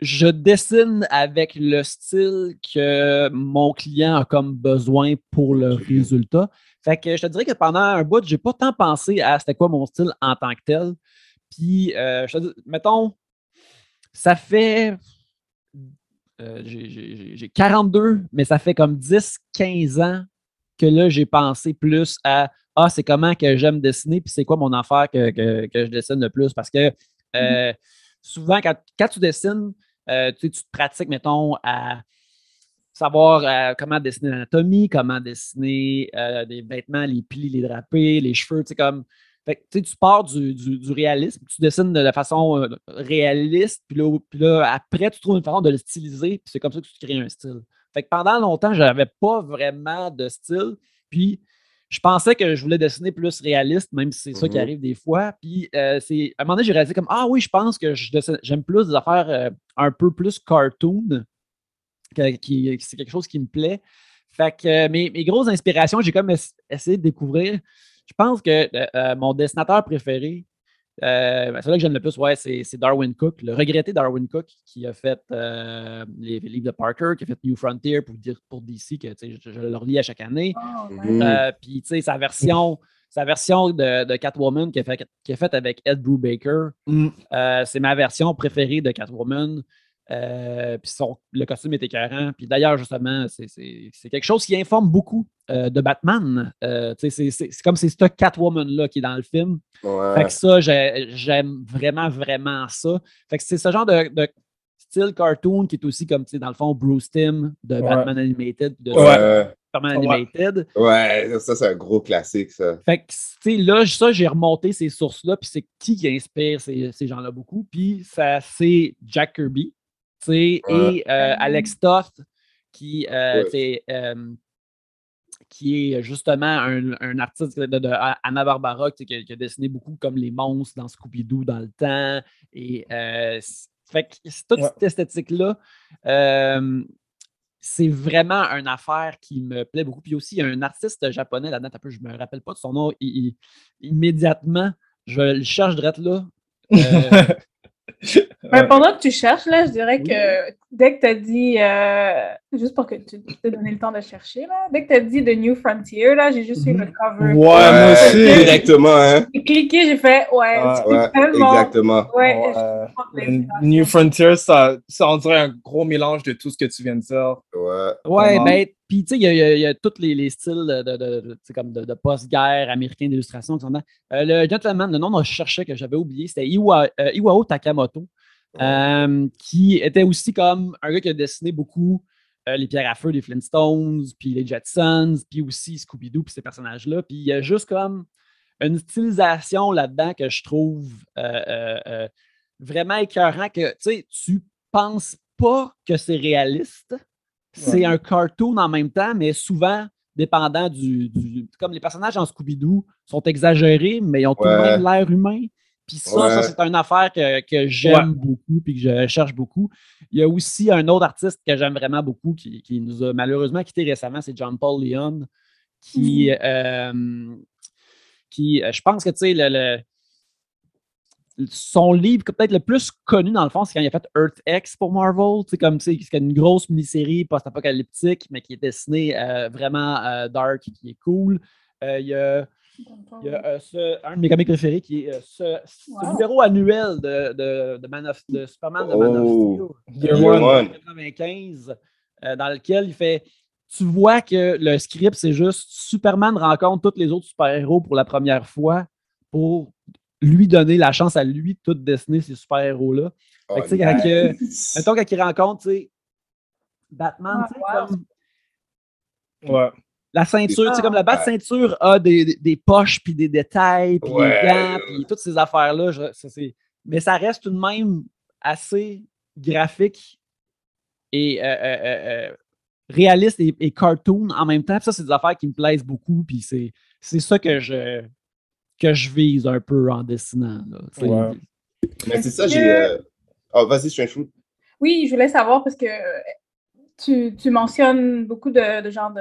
je dessine avec le style que mon client a comme besoin pour le résultat. Fait que je te dirais que pendant un bout, j'ai pas tant pensé à c'était quoi mon style en tant que tel. Puis, euh, je te dis, mettons, ça fait. euh, j'ai- j'ai j'ai- j'ai 42, mais ça fait comme 10-15 ans que là, j'ai pensé plus à Ah, c'est comment que j'aime dessiner, puis c'est quoi mon affaire que, que- que je dessine le plus. Parce que euh, souvent, quand, quand tu dessines, euh, tu, sais, tu te pratiques, mettons, à savoir euh, comment dessiner l'anatomie, comment dessiner des vêtements, les plis, les drapés, les cheveux, tu sais, comme. Fait tu sais, tu pars du, du- du réalisme, tu dessines de la façon réaliste, puis là, puis là, après, tu trouves une façon de le styliser, puis c'est comme ça que tu crées un style. Fait que pendant longtemps, je n'avais pas vraiment de style, puis je pensais que je voulais dessiner plus réaliste, même si c'est ça qui Mhm. arrive des fois. Puis, euh, c'est, à un moment donné, j'ai réalisé comme Ah oui, je pense que j'aime plus des affaires euh, un peu plus cartoon, que- qui, c'est quelque chose qui me plaît. Fait que euh, mes, mes grosses inspirations, j'ai comme ess- essayé de découvrir. Je pense que mon dessinateur préféré, euh, ben, celui que j'aime le plus, ouais, c'est, c'est Darwin Cook, le regretté Darwin Cook, qui a fait euh, les, les livres de Parker, qui a fait New Frontier pour, dire, pour DC, que je, je le relis à chaque année. Oh, ouais. Mhm. Euh, Puis, tu sais, sa version, sa version de, de Catwoman qu'il a, fait, faite avec Ed Brubaker, Mm. euh, c'est ma version préférée de Catwoman. Euh, puis le costume est écœurant. Puis d'ailleurs, justement, c'est- quelque chose qui informe beaucoup euh, de Batman. Euh, c'est comme c'est ce Catwoman-là qui est dans le film. Ouais. Fait que ça, j'ai- j'aime vraiment, vraiment ça. Fait que c'est ce genre de, de style cartoon qui est aussi comme, tu sais, dans le fond, Bruce Timm de Ouais. Batman Animated, de Ouais. Ouais. Animated. Ouais, ça, c'est un gros classique, ça. Fait que, tu sais, là, ça, j'ai remonté ces sources-là, puis c'est qui qui inspire ces, ces gens-là beaucoup. Puis ça, c'est Jack Kirby. Et euh, Alex Toth, qui, euh, euh, qui est justement un, un artiste de, tu sais, qui, a- qui a dessiné beaucoup comme les monstres dans Scooby-Doo dans le temps. Et euh, fait que toute Ouais. cette esthétique-là. euh, c'est vraiment une affaire qui me plaît beaucoup. Puis aussi, il y a un artiste japonais là-dedans, un peu, je ne me rappelle pas de son nom, il- il- immédiatement, je le cherche direct là. Euh, Ben, pendant que tu cherches, là, je dirais Oui. que dès que tu as dit, euh, juste pour que tu te donnes le temps de chercher, là, dès que tu as dit The New Frontier, là, j'ai juste eu le cover. Ouais, moi aussi. Directement, hein. J'ai cliqué, j'ai fait, ouais, Ah, c'est Ouais, tellement. exactement. Ouais, l'inspiration. New Frontier, ça, ça on dirait un gros mélange de tout ce que tu viens de dire. Ouais. ouais, Comment? ben, puis tu sais, il y, a- il y a- il y a tous les, les styles de, de, de- comme post-guerre américain d'illustration. Euh, le gentleman, le nom que je cherchais que j'avais oublié, c'était Iwa- euh, Iwao Takamoto, euh, qui était aussi comme un gars qui a dessiné beaucoup euh, les pierres à feu des Flintstones, puis les Jetsons, puis aussi Scooby-Doo, puis ces personnages-là. Puis il y a juste comme une stylisation là-dedans que je trouve euh, vraiment écœurant que, tu sais, tu penses pas que c'est réaliste. C'est un cartoon en même temps, mais souvent dépendant du, du- Comme les personnages en Scooby-Doo sont exagérés, mais ils ont tout de Ouais. même l'air humain. Puis ça, Ouais. ça c'est une affaire que, que j'aime beaucoup puis que je cherche beaucoup. Il y a aussi un autre artiste que j'aime vraiment beaucoup qui, qui nous a malheureusement quitté récemment, c'est John Paul Leon, qui, euh, qui euh, je pense que tu sais, le, le- son livre peut-être le plus connu dans le fond, c'est quand il a fait Earth X pour Marvel. Tu sais, comme tu sais, c'est une grosse mini-série post-apocalyptique, mais qui est dessinée euh, vraiment euh, dark et qui est cool. Euh, il y a il y a euh, ce- un de mes comics préférés qui est euh, ce, ce Wow. numéro annuel de, de, de Man of- de Superman de Man of Oh. Steel. Year qui est One. en 95, euh, dans lequel il fait. Tu vois que le script, c'est juste Superman rencontre tous les autres super-héros pour la première fois pour lui donner la chance à lui de tout dessiner ces super-héros-là. Fait que, tu sais, quand que- nice. mettons, quand il rencontre, Batman, Ah, wow. comme Ouais. La ceinture, tu sais, comme la batte ceinture a des, des- des poches, puis des détails, puis Ouais. des gants, puis toutes ces affaires-là. je- ça, c'est- Mais ça reste tout de même assez graphique et euh, euh, euh, réaliste et, et cartoon en même temps. Puis ça, c'est des affaires qui me plaisent beaucoup, puis c'est c'est ça que je, que je vise un peu en dessinant. là. Ouais. Mais c'est ça, j'ai. que- euh, Oh, vas-y, Strange Fruit. Oui, je voulais savoir parce que tu, tu mentionnes beaucoup de, de genres de,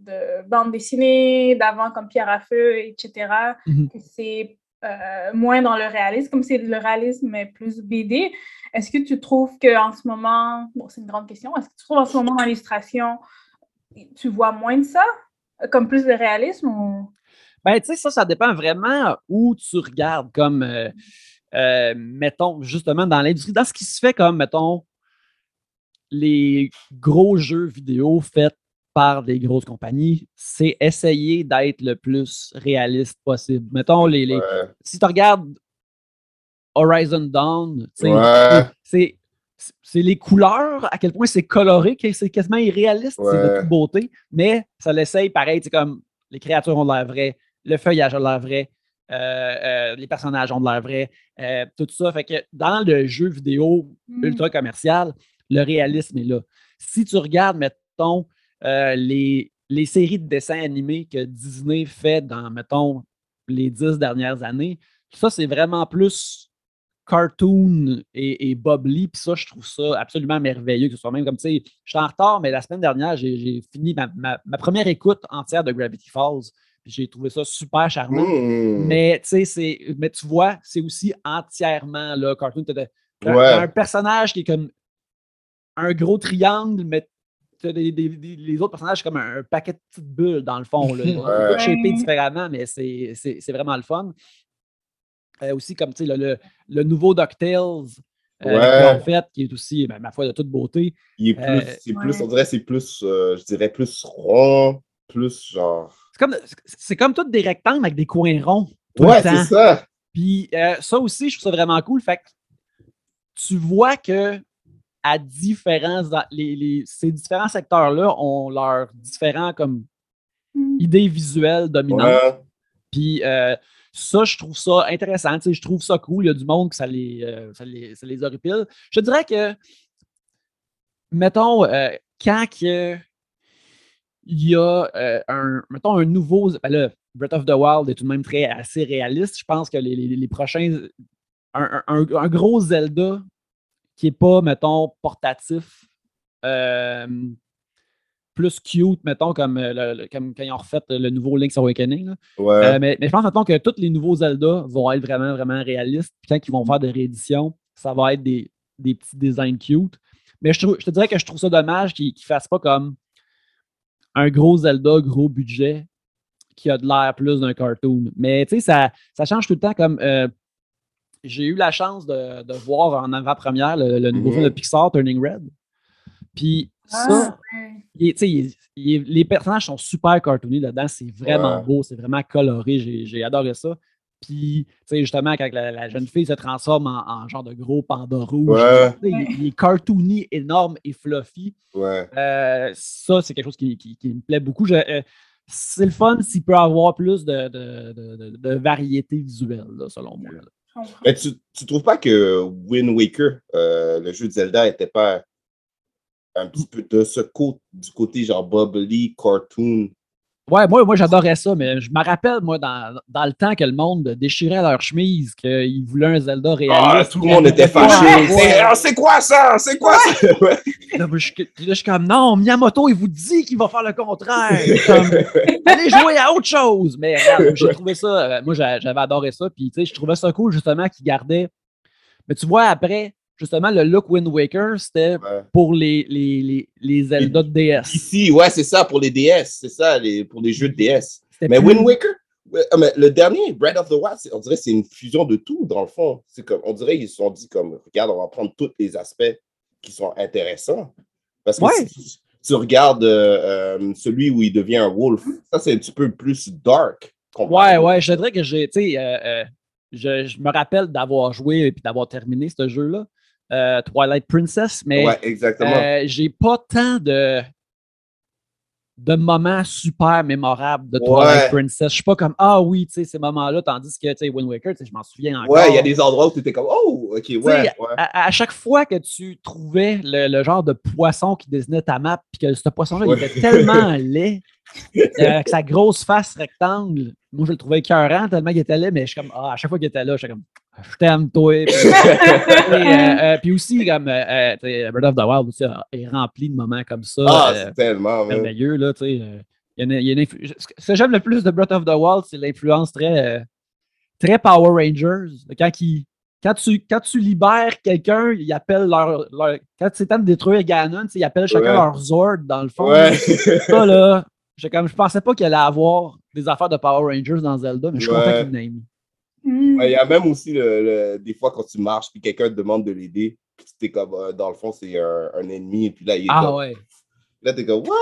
de bandes dessinées d'avant comme Pierre à feu, etc. Que C'est euh, moins dans le réalisme, comme c'est le réalisme est plus BD. Est-ce que tu trouves qu'en ce moment, bon, c'est une grande question, est-ce que tu trouves en ce moment dans l'illustration, tu vois moins de ça, comme plus de réalisme ou... Ben, tu sais, ça, ça dépend vraiment où tu regardes, comme, euh, euh, mettons, justement, dans l'industrie, dans ce qui se fait comme, mettons, les gros jeux vidéo faits par des grosses compagnies, c'est essayer d'être le plus réaliste possible. Mettons, les, les- Ouais. si tu regardes Horizon Dawn, Ouais. c'est c'est les couleurs, à quel point c'est coloré, c'est quasiment irréaliste, c'est de toute beauté, mais ça l'essaye pareil, c'est comme les créatures ont de l'air vrai, le feuillage a de l'air vrai, euh, euh, les personnages ont de l'air vrai, euh, tout ça. Fait que dans le jeu vidéo Hmm. ultra commercial, le réalisme est là. Si tu regardes, mettons, euh, les, les séries de dessins animés que Disney fait dans, mettons, les dix dernières années, ça, c'est vraiment plus cartoon et, et Bob Lee. Puis ça, je trouve ça absolument merveilleux. Que ce soit même comme, tu sais, je suis en retard, mais la semaine dernière, j'ai fini ma, ma- ma première écoute entière de Gravity Falls. J'ai trouvé ça super charmant. Mmh. Mais, tu sais, c'est- mais tu vois, c'est aussi entièrement là, cartoon. De- Ouais. t'as un personnage qui est comme un gros triangle, mais des- des- des- les autres personnages, c'est comme un, un paquet de petites bulles dans le fond. Là. Ouais. Ouais. différemment, mais c'est c'est- c'est vraiment le fun. Euh, aussi, comme tu sais, le, le- le nouveau DuckTales euh, Ouais. ont fait, qui est aussi, ben, ma foi, de toute beauté. Il est plus, Euh, c'est plus, ouais. on dirait, c'est plus, euh, je dirais, plus rond, plus genre. C'est comme, c'est comme tous des rectangles avec des coins ronds. tout Ouais, c'est ça. Puis euh, ça aussi, je trouve ça vraiment cool. Fait que tu vois que à différents, les, les- ces différents secteurs-là ont leurs différents comme Mm. idées visuelles dominantes. Ouais. Puis euh, ça, je trouve ça intéressant. tu sais, Je trouve ça cool. Il y a du monde que ça les, euh, ça les, ça les horripile. Je dirais que, mettons, euh, quand que il y a euh, un, mettons, un nouveau. ben là, Breath of the Wild est tout de même très assez réaliste. Je pense que les, les- les prochains. Un, un- un gros Zelda qui n'est pas, mettons, portatif, euh, plus cute, mettons, comme, euh, le- le- comme quand ils ont refait le nouveau Link's Awakening. là. Ouais. Euh, mais, mais je pense, mettons, que tous les nouveaux Zelda vont être vraiment, vraiment réalistes. Puis quand ils vont faire des rééditions, ça va être des, des petits designs cute. Mais je, trouve- je te dirais que je trouve ça dommage qu'ils ne fassent pas comme un gros Zelda, gros budget, qui a de l'air plus d'un cartoon. Mais tu sais, ça, ça change tout le temps. Comme euh, j'ai eu la chance de, de voir en avant-première le, le nouveau Mhm. film de Pixar, Turning Red. Puis ça, Ah, il il il les personnages sont super cartoony là-dedans. C'est vraiment Ouais. beau, c'est vraiment coloré. J'ai adoré ça. Puis, tu sais, justement, quand la, la jeune fille se transforme en, en genre de gros panda rouge, Ouais. il, il est cartoony, énorme et fluffy. Ouais. Euh, ça, c'est quelque chose qui, qui- qui me plaît beaucoup. Je- euh, c'est le fun s'il peut avoir plus de, de- de- de- de variété visuelle, là, selon moi. là. Mais tu, tu trouves pas que Wind Waker, euh, le jeu de Zelda, était pas un petit peu de ce côté, du côté genre bubbly, cartoon? Ouais, moi, moi j'adorais ça, mais je me rappelle, moi, dans, dans le temps que le monde déchirait leur chemise, qu'ils voulaient un Zelda réaliste. Ah, tout le monde était fâché. C'est ah, c'est quoi ça? C'est quoi ça? Ouais. Là, moi, je, suis- là, je suis comme, non, Miyamoto, il vous dit qu'il va faire le contraire. Comme, allez jouer à autre chose. Mais regarde, j'ai trouvé ça, euh, moi, j'a- j'avais adoré ça. Puis, tu sais, je trouvais ça cool, justement, qu'il gardait. Mais tu vois, après, justement, le look Wind Waker, c'était Ouais. pour les, les, les, les Zelda de DS. Ici, ouais, c'est ça, pour les DS. C'est ça, les, pour les jeux de DS. Mais plus- Wind Waker, ah, mais le dernier, Breath of the Wild, on dirait que c'est une fusion de tout, dans le fond. C'est comme, on dirait qu'ils se sont dit, comme, regarde, on va prendre tous les aspects qui sont intéressants. Parce que Ouais. si tu regardes euh, euh, celui où il devient un wolf, ça, c'est un petit peu plus dark. Ouais, ouais, je dirais que j'ai, tu sais, euh, je, je me rappelle d'avoir joué et puis d'avoir terminé ce jeu-là, euh, Twilight Princess, mais Ouais, exactement. euh, j'ai pas tant de, de moments super mémorables de Twilight Ouais. Princess. Je suis pas comme, ah oui, tu sais, ces moments-là, tandis que, tu sais, Wind Waker, je m'en souviens encore. ouais, il y a des endroits où tu étais comme, oh, ok, ouais, ouais. À, à chaque fois que tu trouvais le, le genre de poisson qui désignait ta map, puis que ce poisson-là, il était tellement laid, euh, avec sa grosse face rectangle, moi, je le trouvais écœurant tellement qu'il était laid, mais je suis comme, ah, à chaque fois qu'il était là, je suis comme, je t'aime, toi. Puis, euh, euh, puis aussi, comme, euh, euh, of the Wild aussi, euh, est rempli de moments comme ça. Ah, c'est tellement, merveilleux, là, tu sais. il y a une- il y a une Ce que j'aime le plus de Breath of the Wild, c'est l'influence très, très Power Rangers. Quand, quand, tu, quand tu libères quelqu'un, ils appellent leur, leur- Quand c'est temps de détruire Ganon, ils appellent chacun Ouais. leur Zord, dans le fond. Ouais. Ça, là, j'ai comme, je pensais pas qu'il allait avoir des affaires de Power Rangers dans Zelda, mais je suis Ouais. content qu'il l'ait mis. Mm. Ouais, Il y a même aussi le, le- des fois quand tu marches puis quelqu'un te demande de l'aider, puis t'es comme euh, dans le fond c'est un, un ennemi et puis là il est Ah comme, ouais. là t'es comme what?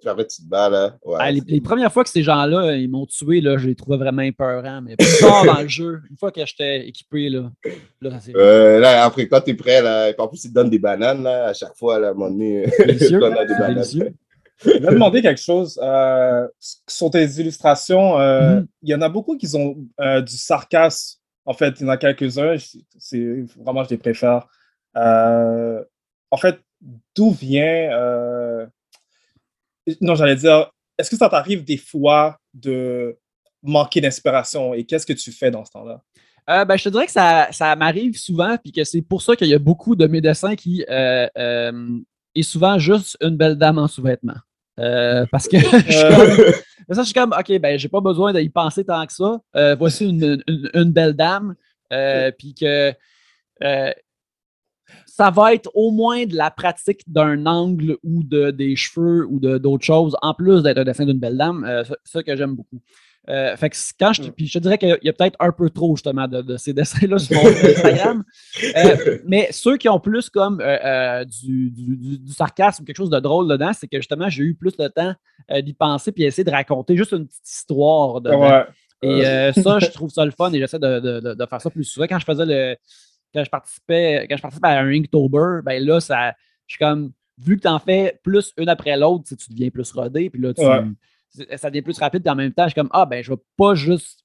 Puis après tu te bats là ouais, Ah, les, les premières fois que ces gens-là, ils m'ont tué, là, je les trouvais vraiment épeurants. Mais plus tard dans le jeu, une fois que j'étais équipé, là, là c'est Euh, là après quand t'es prêt là en plus ils te donnent des bananes là à chaque fois là à un moment donné délicieux. des bananes. délicieux. Je vais demander quelque chose. Euh, sur tes illustrations, euh, Mhm. il y en a beaucoup qui ont euh, du sarcasme. En fait, il y en a quelques-uns. C'est vraiment, je les préfère. En fait, d'où vient. Non, j'allais dire, est-ce que ça t'arrive des fois de manquer d'inspiration et qu'est-ce que tu fais dans ce temps-là? Euh, ben, je te dirais que ça, ça m'arrive souvent, puis que c'est pour ça qu'il y a beaucoup de mes dessins qui euh, euh, est souvent juste une belle dame en sous-vêtements. Euh, parce que je suis comme, ça, je suis comme, OK, ben, j'ai pas besoin d'y penser tant que ça. Euh, voici une, une- une belle dame, euh, puis que euh, ça va être au moins de la pratique d'un angle ou de, des cheveux ou de- d'autres choses, en plus d'être un dessin d'une belle dame. Euh, ça que j'aime beaucoup. Euh, fait que quand je, puis je te dirais qu'il y a- peut-être un peu trop justement de, de ces dessins-là sur mon Instagram. Euh, mais ceux qui ont plus comme euh, du, du- du- sarcasme, quelque chose de drôle dedans, c'est que justement j'ai eu plus le temps d'y penser puis essayer de raconter juste une petite histoire dedans. Ouais. Et ça, je trouve ça le fun et j'essaie de, de- de- faire ça plus souvent. Quand je faisais le. Quand je participais, quand je participais à un Inktober, ben là, ça, je suis comme. Vu que tu en fais plus une après l'autre, tu deviens plus rodé, puis là, tu, Ouais. Ça devient plus rapide, puis en même temps, je suis comme Ah, ben, je vais pas juste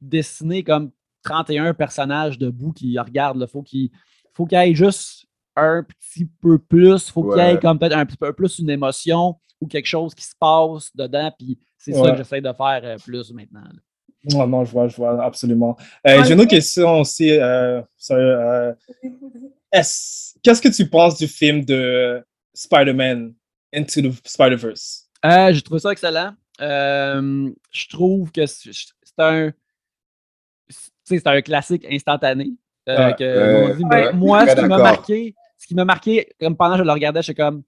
dessiner comme 31 personnages debout qui regardent. Il faut qu'il faut qu'il y ait juste un petit peu plus, faut qu'il y ait comme peut-être un petit peu plus une émotion ou quelque chose qui se passe dedans, puis c'est ça que j'essaie de faire euh, plus maintenant. là. Non, non, je vois, je vois, absolument. Euh, Ouais, J'ai une autre question aussi. euh, euh, Qu'est-ce que tu penses du film de Spider-Man Into the Spider-Verse? Euh, j'ai trouvé ça excellent. Euh, je trouve que c'est un, tu sais, c'est un classique instantané. euh, que dit, mais moi, ce qui m'a marqué, ce qui m'a marqué, comme pendant que je le regardais, j'étais comme,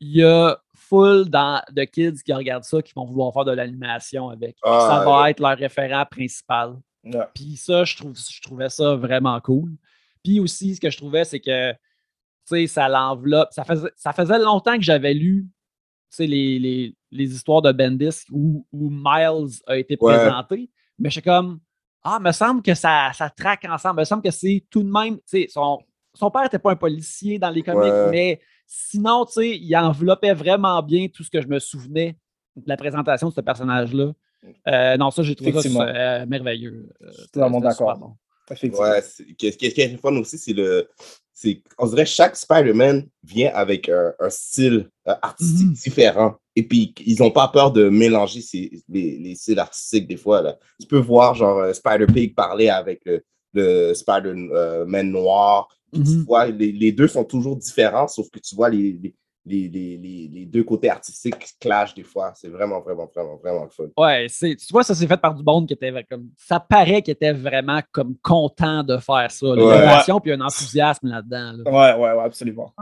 il y a full dans, de kids qui regardent ça, qui vont vouloir faire de l'animation avec. Ah, ça va ouais. être leur référent principal. Ouais. Puis ça, je, trouve, je trouvais ça vraiment cool. Puis aussi, ce que je trouvais, c'est que, tu sais, ça l'enveloppe. Ça faisait, ça faisait longtemps que j'avais lu, les, les, les histoires de Bendis où, où Miles a été Ouais. présenté. Mais je suis comme, ah, me semble que ça, ça traque ensemble. Me semble que c'est tout de même, tu sais, son, son père n'était pas un policier dans les comics, Ouais. mais sinon, tu sais, il enveloppait vraiment bien tout ce que je me souvenais de la présentation de ce personnage-là. Euh, non, ça, j'ai trouvé ça euh, merveilleux. Euh, Totalement c'était super d'accord. bon. Effectivement. Ouais, qu'est-ce qui est fun aussi, c'est le. C'est- On dirait que chaque Spider-Man vient avec un, un style euh, artistique Mhm. différent. Et puis, ils n'ont pas peur de mélanger ces- les, les styles artistiques des fois. Là. Tu peux voir, genre, euh, Spider-Pig parler avec le, le Spider-Man noir. Puis Tu Mhm. vois, les, les deux sont toujours différents, sauf que tu vois les, les, les, les- les- les deux côtés artistiques qui clashent des fois. C'est vraiment, vraiment, vraiment, vraiment le fun. Ouais, c'est, tu vois, ça c'est fait par du monde qui était comme. Ça paraît qu'il était vraiment comme content de faire ça. là. Il y a Ouais. une passion puis un enthousiasme là-dedans. là. Ouais, ouais, ouais, absolument.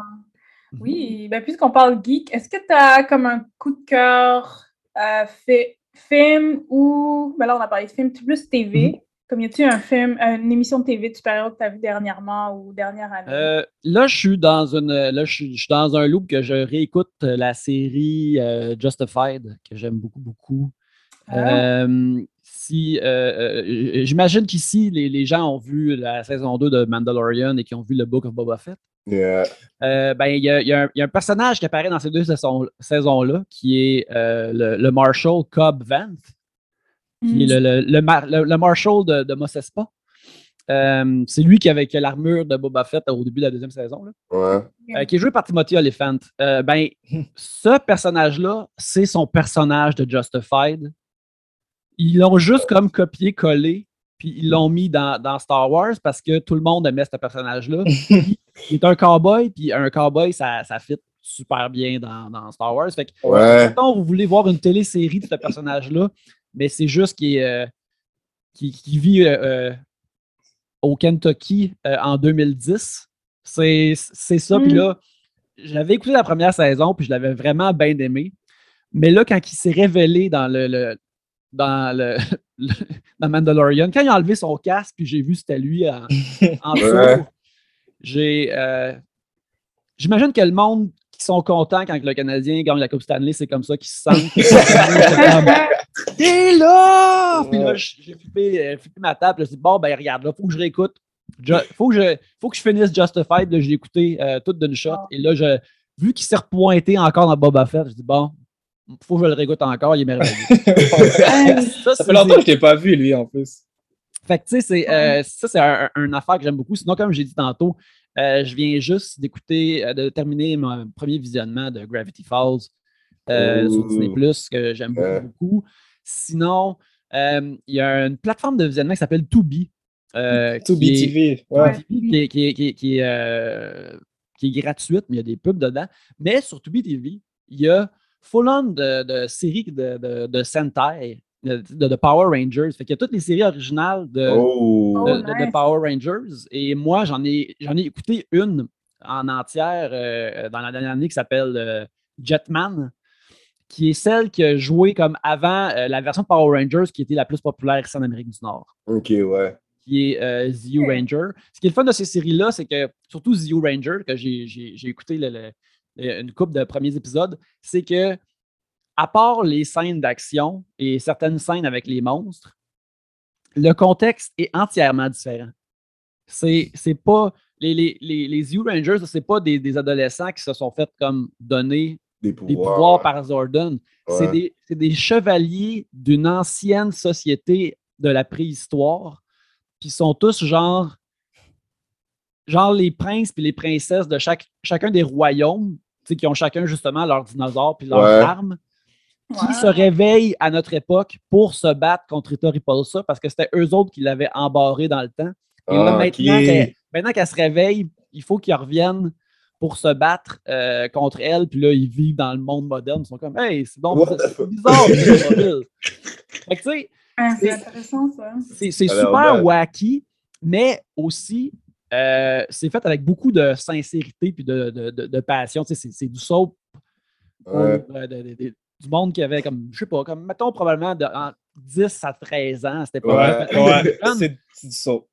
Oui, ben puisqu'on parle geek, est-ce que tu as comme un coup de cœur euh, fi- film ou. Ben là, on a parlé de film, plus TV. Comme y a-tu un film, une émission de TV de super-héros que tu as vu dernièrement ou dernière année? Euh, là, je suis dans une. Là, je suis, je suis dans un loop que je réécoute euh, la série euh, Justified, que j'aime beaucoup, beaucoup. Ah. Euh, si, J'imagine qu'ici, les, les gens ont vu la saison 2 de Mandalorian et qui ont vu le Book of Boba Fett. Yeah. Euh, ben, il y, a- y un- il y a un personnage qui apparaît dans ces deux saisons- saisons-là, qui est euh, le, le Marshal Cobb Vanth, qui est le, le- le mar- le- le Marshal de, de Mos Espa. Euh, c'est lui qui avait l'armure de Boba Fett au début de la deuxième saison, là, Ouais. euh, qui est joué par Timothy Olyphant. Euh, ben, ce personnage-là, c'est son personnage de Justified. Ils l'ont juste comme copié-collé, puis ils l'ont mis dans, dans Star Wars parce que tout le monde aimait ce personnage-là. Il est un cowboy, puis un cowboy, ça, ça fit super bien dans, dans Star Wars. Fait que, Ouais. mettons, vous voulez voir une télésérie de ce personnage-là, mais c'est juste qu'il euh, qui, qui vit euh, euh, au Kentucky euh, en 2010. C'est c'est ça. Puis Mm. là, j'avais écouté la première saison, puis je l'avais vraiment bien aimé. Mais là, quand il s'est révélé dans le, le- dans le, le- dans Mandalorian, quand il a enlevé son casque, puis j'ai vu c'était lui en, en dessous, Ouais. j'ai. euh, J'imagine que le monde qui sont contents quand le Canadien gagne la Coupe Stanley, c'est comme ça qu'ils se sentent. T'es là! Puis là, j'ai flippé, euh, flippé ma table. Je me suis dit, bon, ben regarde, là, faut que je réécoute. Ju- faut, que je, faut que je finisse Justified. Là, j'ai écouté euh, tout d'une shot. Et là, je, vu qu'il s'est repointé encore dans Boba Fett, je dis, bon, faut que je le réécoute encore. Il est merveilleux. Ça c'est- fait longtemps que je t'ai pas vu, lui, en plus. fait que, tu sais, c'est, euh, ça, c'est un, un affaire que j'aime beaucoup. Sinon, comme j'ai dit tantôt, euh, je viens juste d'écouter, euh, de terminer mon premier visionnement de Gravity Falls. sur. Disney Plus que j'aime beaucoup. Sinon, euh, il y a une plateforme de visionnement qui s'appelle Tubi. euh, Tubi qui est- TV, ouais. Qui est, qui est- qui est- qui est, euh, qui est gratuite, mais il y a des pubs dedans. Mais sur Tubi TV, il y a full on de, de séries de, de, de Sentai, de, de- de Power Rangers. Fait qu'il y a toutes les séries originales de, Oh. de, Oh, de- de nice. Power Rangers. Et moi, j'en ai, j'en ai écouté une en entière euh, dans la dernière année qui s'appelle euh, Jetman, qui est celle qui a joué comme avant euh, la version de Power Rangers qui était la plus populaire ici en Amérique du Nord Ok, ouais. qui est euh, ZU Ranger. Ce qui est le fun de ces séries-là, c'est que, surtout ZU Ranger, que j'ai j'ai- j'ai écouté le- le- le- une couple de premiers épisodes, c'est que, à part les scènes d'action et certaines scènes avec les monstres, le contexte est entièrement différent. C'est c'est pas. Les, les, les, les ZU Rangers, c'est pas des, des adolescents qui se sont fait comme donner Des des pouvoirs. par Zordon. C'est Ouais. des, c'est des chevaliers d'une ancienne société de la préhistoire qui sont tous genre genre les princes et les princesses de chaque, chacun des royaumes, tu sais, qui ont chacun justement leurs dinosaures puis leurs Ouais. armes, qui Ouais. se réveillent à notre époque pour se battre contre Rita Repulsa parce que c'était eux autres qui l'avaient embarré dans le temps. Et là, Ah, maintenant ok. qu'elle maintenant qu'elle se réveille, il faut qu'ils reviennent pour se battre euh, contre elle. Puis là, ils vivent dans le monde moderne. Ils sont comme, hey, c'est bon, What c'est bizarre, c'est mobile. Fait que tu sais, Ah, c'est intéressant, ça. c'est super ben- wacky, mais aussi, euh, c'est fait avec beaucoup de sincérité puis de, de, de- de passion. Tu sais, c'est- c'est du soap pour, euh, de- de- de- du monde qui avait comme, je sais pas, comme, mettons probablement de en 10 à 13 ans. C'était pas Ouais. Ouais, c'est du saut.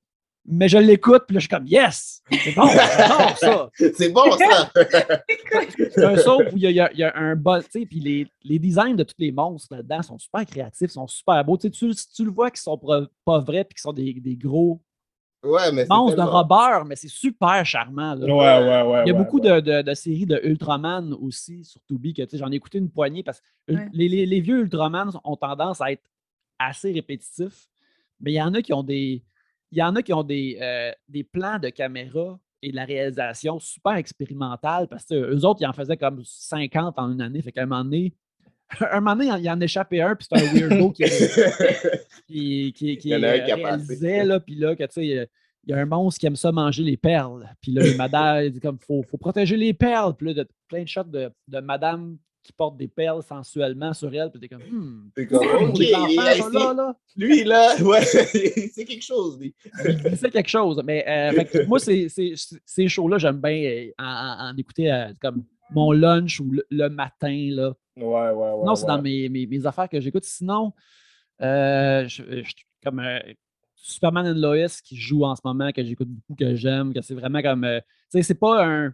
Mais je l'écoute, puis là, je suis comme, yes! C'est bon, ça! C'est bon, ça! C'est un soap où il y a, il y a- il y a un bol, tu sais, puis les, les designs de tous les monstres là-dedans sont super créatifs, sont super beaux. Tu, sais, tu, tu le vois qu'ils sont pas vrais, puis qu'ils sont des, des gros Ouais, mais de robeur, mais c'est super charmant. là. Ouais, ouais, ouais. Il y a ouais, beaucoup ouais. de, de- de séries de Ultraman aussi sur Tubi que tu sais, j'en ai écouté une poignée parce que Ouais. les, les- les vieux Ultraman ont tendance à être assez répétitifs, mais il y en a qui ont des, il y en a qui ont des, euh, des plans de caméra et de la réalisation super expérimentale parce que eux autres, ils en faisaient comme 50 en une année. Fait qu'à un moment donné, un moment donné, il en- échappait un, puis c'est un weirdo qui, qui, qui, réalisait, là, puis là, que tu sais, euh, il y a un monstre qui aime ça manger les perles. Puis là, les madames, il dit comme, faut, faut protéger les perles. Puis là, de, plein de shots de, de madame qui portent des perles sensuellement sur elle. Puis t'es comme, hmm, C'est comme, pour ok, les enfants, là, là? Lui, là, ouais, c'est quelque chose. lui. C'est quelque chose. Mais euh, fait moi, ces, shows-là, j'aime bien euh, en, en- écouter euh, comme mon lunch ou le, le matin. Là. Ouais, ouais, ouais. non, c'est ouais. dans mes, mes, mes affaires que j'écoute. Sinon, euh, je- je- comme Superman and Lois qui joue en ce moment, que j'écoute beaucoup, que j'aime, que c'est vraiment comme. tu sais, c'est pas un.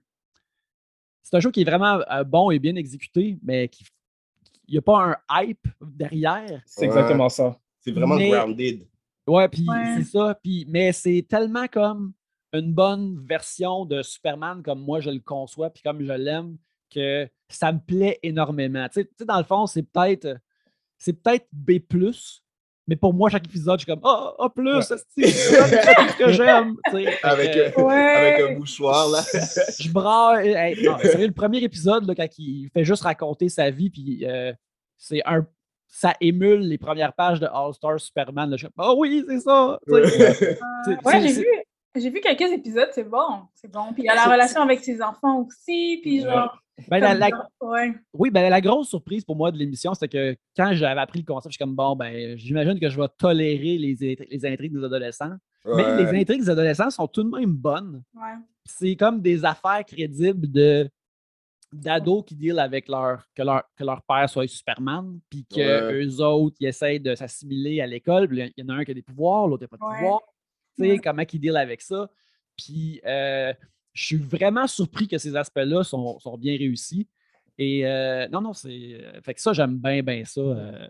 C'est un show qui est vraiment euh, bon et bien exécuté, mais qui. Il n'y a pas un hype derrière. C'est Ouais. exactement ça. C'est vraiment Mais- grounded. Ouais, puis Ouais. c'est ça. Puis, mais c'est tellement comme une bonne version de Superman comme moi je le conçois, puis comme je l'aime, que ça me plaît énormément. Tu sais, dans le fond, c'est peut-être c'est peut-être B+, mais pour moi, chaque épisode, je suis comme Ah, A plus, c'est c'est ce que j'aime. Avec, euh, Ouais. avec un mouchoir, là. je braille. hey, non, sérieux, le premier épisode, là, quand il fait juste raconter sa vie, puis euh, c'est un. Ça émule les premières pages de All-Star Superman. là. Je suis comme, Ah oui, c'est ça. ouais, j'ai vu. J'ai vu quelques épisodes, c'est bon. C'est bon. Puis il y a la relation avec ses enfants aussi. Puis genre. Ben, la- comme la- ça, ouais. Oui, ben, la grosse surprise pour moi de l'émission, c'est que quand j'avais appris le concept, je suis comme bon, ben, j'imagine que je vais tolérer les, les intrigues des adolescents. Mais les intrigues des adolescents sont tout de même bonnes. Ouais. C'est comme des affaires crédibles de d'ados qui dealent avec leur que, leur que leur père soit Superman, puis que Ouais. eux autres ils essayent de s'assimiler à l'école. Il y en a un qui a des pouvoirs, l'autre n'a pas de Ouais. Pouvoirs. Tu sais, Ouais. comment ils dealent avec ça. Puis euh, je suis vraiment surpris que ces aspects-là sont, sont bien réussis. Et euh, non, non, c'est. euh, Fait que ça, j'aime bien, bien ça. euh,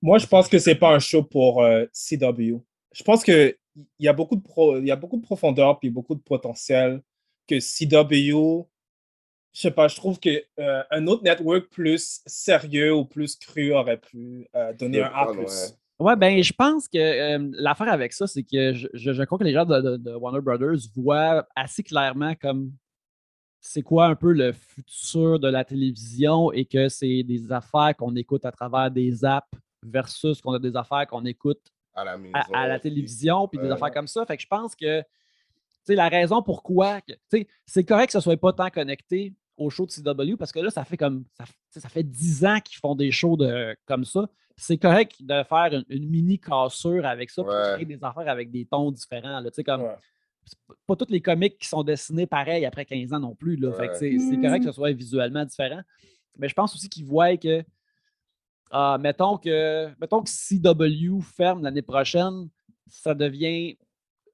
Moi, je pense que c'est pas un show pour euh, CW. Je pense que il y a beaucoup de pro- il y a beaucoup de profondeur puis beaucoup de potentiel que CW. Je sais pas, je trouve que euh, un autre network plus sérieux ou plus cru aurait pu euh, donner un A+. ouais. Ouais, ben, je pense que euh, l'affaire avec ça, c'est que je, je- je crois que les gens de, de- de Warner Brothers voient assez clairement comme c'est quoi un peu le futur de la télévision et que c'est des affaires qu'on écoute à travers des apps versus qu'on a des affaires qu'on écoute À la maison. à, à la télévision, puis des affaires comme ça. Fait que je pense que tu sais, la raison pourquoi c'est correct que ce ne soit pas tant connecté au show de CW parce que là, ça fait comme ça, ça fait 10 ans qu'ils font des shows de, comme ça. C'est correct de faire une, une mini cassure avec ça, puis de Ouais. créer des affaires avec des tons différents. Là, comme, pas- tous les comics qui sont dessinés pareil après 15 ans non plus. Là. Fait c'est correct que ce soit visuellement différent. Mais je pense aussi qu'ils voient que, ah, mettons que, mettons que CW ferme l'année prochaine, ça devient,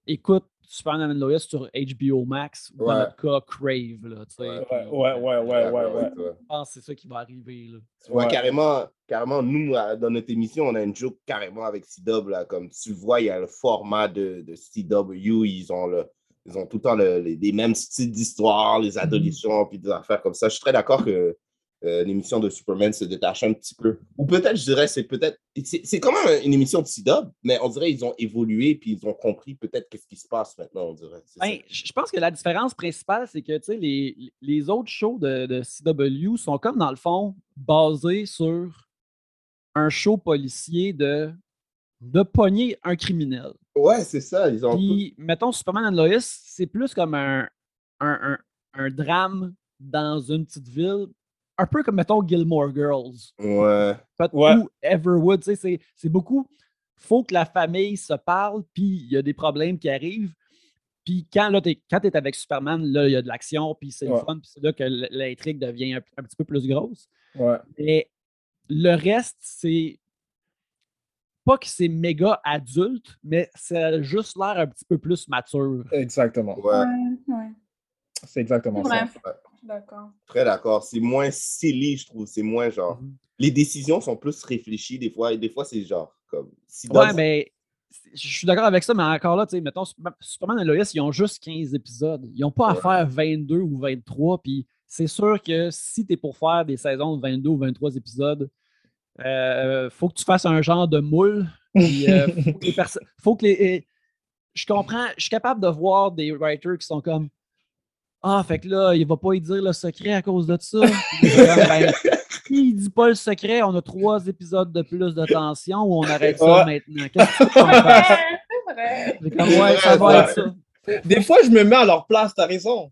écoute, Superman and Lois sur HBO Max, ou dans notre cas, Crave. Là, tu sais, Ouais, puis, Ouais, ouais, ouais, ouais, ouais. Je pense que c'est ça qui va arriver. Là. Ouais, Ouais. carrément, carrément, nous, dans notre émission, on a une joke carrément avec CW. Là, comme tu le vois, il y a le format de, de CW. Ils ont, le, ils ont tout le temps le- les, les mêmes styles d'histoire, les adolescents, puis des affaires comme ça. Je suis très d'accord que euh, l'émission de Superman se détache un petit peu. Ou peut-être, je dirais, c'est peut-être. C'est quand même une émission de CW, mais on dirait qu'ils ont évolué, puis ils ont compris peut-être qu'est-ce qui se passe maintenant, on dirait. Ben, je pense que la différence principale, c'est que les, les autres shows de, de CW sont comme dans le fond basés sur un show policier de, de pogner un criminel. Ouais, c'est ça. Ils ont tout- Puis, mettons, Superman and Lois, c'est plus comme un, un, un- un drame dans une petite ville, un peu comme, mettons, Gilmore Girls. Ouais. Ou Everwood, tu sais, c'est- c'est beaucoup. faut que la famille se parle, puis il y a des problèmes qui arrivent. Puis quand là, t'es, quand es avec Superman, là, il y a de l'action, puis c'est le fun, puis c'est là que l'intrigue devient un, un petit peu plus grosse. Ouais. Mais le reste, c'est pas que c'est méga adulte, mais ça a juste l'air un petit peu plus mature. Exactement. Ouais. ouais. C'est exactement ça. D'accord. Très d'accord. C'est moins silly, je trouve. C'est moins genre. Mhm. Les décisions sont plus réfléchies des fois. Et des fois, c'est genre comme. Si Ouais, dans- mais c'est- je suis d'accord avec ça, mais encore là, tu sais, mettons, Superman- et Lois, ils ont juste 15 épisodes. Ils n'ont pas à faire 22 ou 23. Puis c'est sûr que si tu es pour faire des saisons de 22 ou 23 épisodes, euh, faut que tu fasses un genre de moule. Puis, euh, faut que les faut que les. Je comprends, je suis capable de voir des writers qui sont comme Ah, fait que là, il va pas y dire le secret à cause de ça. Ben, il dit pas le secret, on a trois épisodes de plus de tension ou on arrête ça Ouais. maintenant. Qu'est-ce que tu vrai. C'est comme, ouais, ça va être ça. Des fois, je me mets à leur place, t'as raison.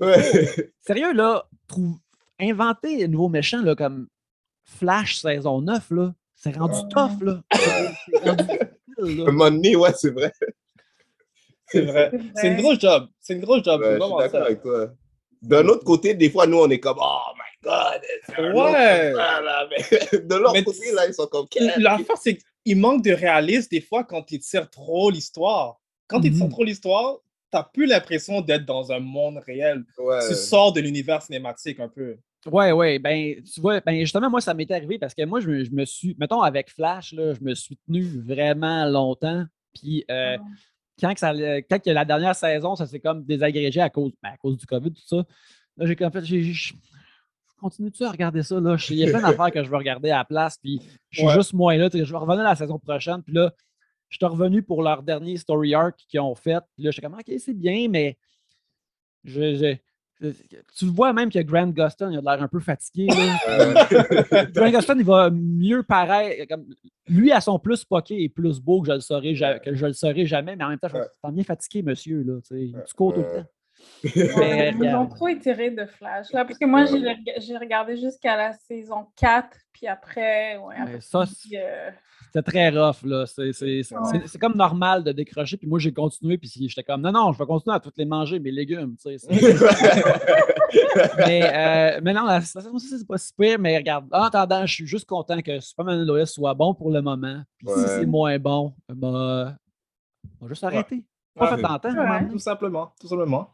Ouais. Sérieux, là, trouve... inventer un nouveau méchant là, comme Flash saison 9, là, c'est rendu tough, là. C'est rendu un là. moment donné, ouais, c'est vrai. C'est vrai. C'est C'est une grosse job. C'est une grosse job. Ouais, c'est je suis vraiment d'accord ça. avec toi. D'un autre côté, des fois, nous, on est comme Oh my God! Ouais. affaire, là. Mais de l'autre côté, là, ils sont comme Qu'est-ce L'affaire, c'est qu'il manque de réalisme des fois quand tu tires trop l'histoire. Quand tu tires Mhm. trop l'histoire, t'as plus l'impression d'être dans un monde réel. Ouais. Tu sors de l'univers cinématique un peu. Ouais, ouais, ben, tu vois, ben, justement, moi, ça m'est arrivé parce que moi, je me, je me suis, mettons, avec Flash, là, je me suis tenu vraiment longtemps. Puis, euh, quand, que ça, le- quand que la dernière saison, ça s'est comme désagrégé à cause, ben, à cause du COVID, tout ça, là, j'ai comme fait, j'ai- je continue-tu à regarder ça, là? Il y a plein d'affaires que je veux regarder à la place, puis je suis Ouais. juste moins là. Je vais revenir la saison prochaine, puis là, je suis revenu pour leur dernier story arc qu'ils ont fait. Puis là, j'étais comme, OK, c'est bien, mais je- tu le vois même que Grant Gustin, il a l'air un peu fatigué. là. Grant Gustin, il va mieux paraître. Comme, lui, à son plus poqué et plus beau que je le saurais, que je le saurais jamais, mais en même temps, je me sens bien fatigué, monsieur. Là, tu tu cours tout le temps. Mais Ils ont trop étiré de Flash. Là, parce que moi, j'ai reg- j'ai regardé jusqu'à la saison 4, puis après, ouais, après, ça, puis, euh, C'était très rough, là. C'est c'est- c'est- Ouais. c'est comme normal de décrocher. Puis moi, j'ai continué. Puis j'étais comme, non, non, je vais continuer à toutes les manger, mes légumes. tu sais, c'est- mais, euh, mais non, la situation aussi, c'est pas si pire. Mais regarde, en attendant, je suis juste content que Superman and Lois soit bon pour le moment. Puis si c'est moins bon, ben, on va juste arrêter. Pas Ouais. fait donné. Tout simplement. Tout simplement.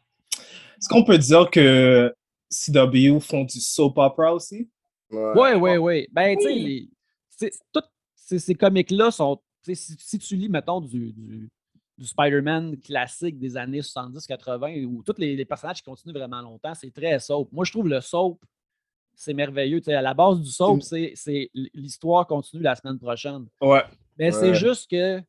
Est-ce qu'on peut dire que CW font du soap opera aussi? Oui, oui, oui. Ben, tu sais, c'est- toutes ces, ces comics-là sont. tu sais, Si, si tu lis, mettons, du, du, du Spider-Man classique des années 70-80, où tous les, les personnages qui continuent vraiment longtemps, c'est très soap. Moi, je trouve le soap, c'est merveilleux. Tu sais, à la base du soap, c'est c'est l'histoire continue la semaine prochaine. Ouais. Mais c'est Ouais. juste que.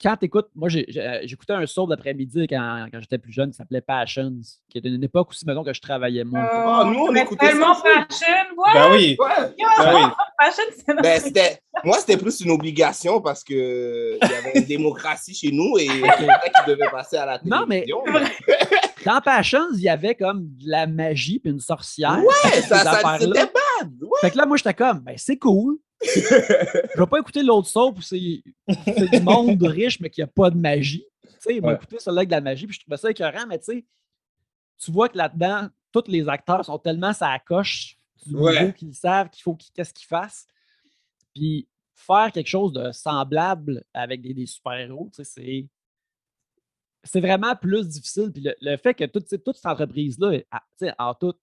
Quand tu écoutes, moi, euh, j'écoutais un soap d'après-midi quand, quand j'étais plus jeune qui s'appelait Passions, qui était une époque aussi, mettons, que je travaillais moins. Ah, nous, on Mais écoutait tellement ça fashion, what? Ben oui. Ouais. Ben oui. fashion, c'est Ben, c'était, moi, c'était plus une obligation parce que il y avait une démocratie chez nous et qu'il devait passer à la Non, mais- télévision. Dans Passions, il y avait comme de la magie puis une sorcière. Ouais, ça, ça c'était bad. Ouais. Fait que là, moi, j'étais comme, ben, c'est cool. je vais pas écouter l'autre soap où c'est c'est du monde riche, mais qui a pas de magie. Tu sais, m'ont Ouais. écouté celui-là avec de la magie, puis je trouvais ça écœurant, mais tu sais, tu vois que là-dedans, tous les acteurs sont tellement ça coche du Ouais. niveau qu'ils savent qu'il faut qu'ils- qu'est-ce qu'ils fassent. Puis faire quelque chose de semblable avec des, des super-héros, tu sais, c'est. C'est vraiment plus difficile. Puis le, le fait que toute, toute cette entreprise-là, sais, en tout,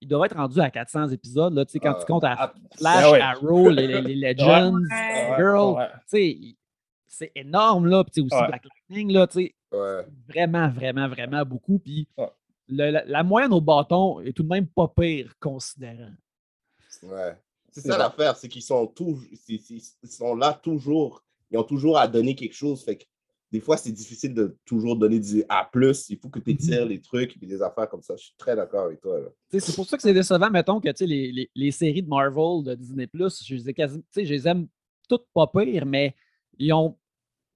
ils doivent être rendus à 400 épisodes. Là, tu sais, quand Ah. tu comptes à Ah, Flash, ben ouais. Arrow, les, les- les Legends, Ouais. Girl, Ouais. tu sais, c'est énorme, là. Puis tu sais, aussi Ouais. Black Lightning, là, tu sais, Ouais. vraiment, vraiment, vraiment beaucoup. Puis la, la moyenne au bâton est tout de même pas pire, considérant. Ouais. C'est ça l'affaire, c'est qu'ils sont, toujours, ils sont là toujours. Ils ont toujours à donner quelque chose. Fait que des fois, c'est difficile de toujours donner du A. Il faut que tu étires les trucs et des affaires comme ça. Je suis très d'accord avec toi. C'est pour ça que c'est décevant, mettons, que tu sais, les, les- les séries de Marvel, de Disney, je les, ai quasi- tu sais, je les aime toutes pas pires, mais ils ont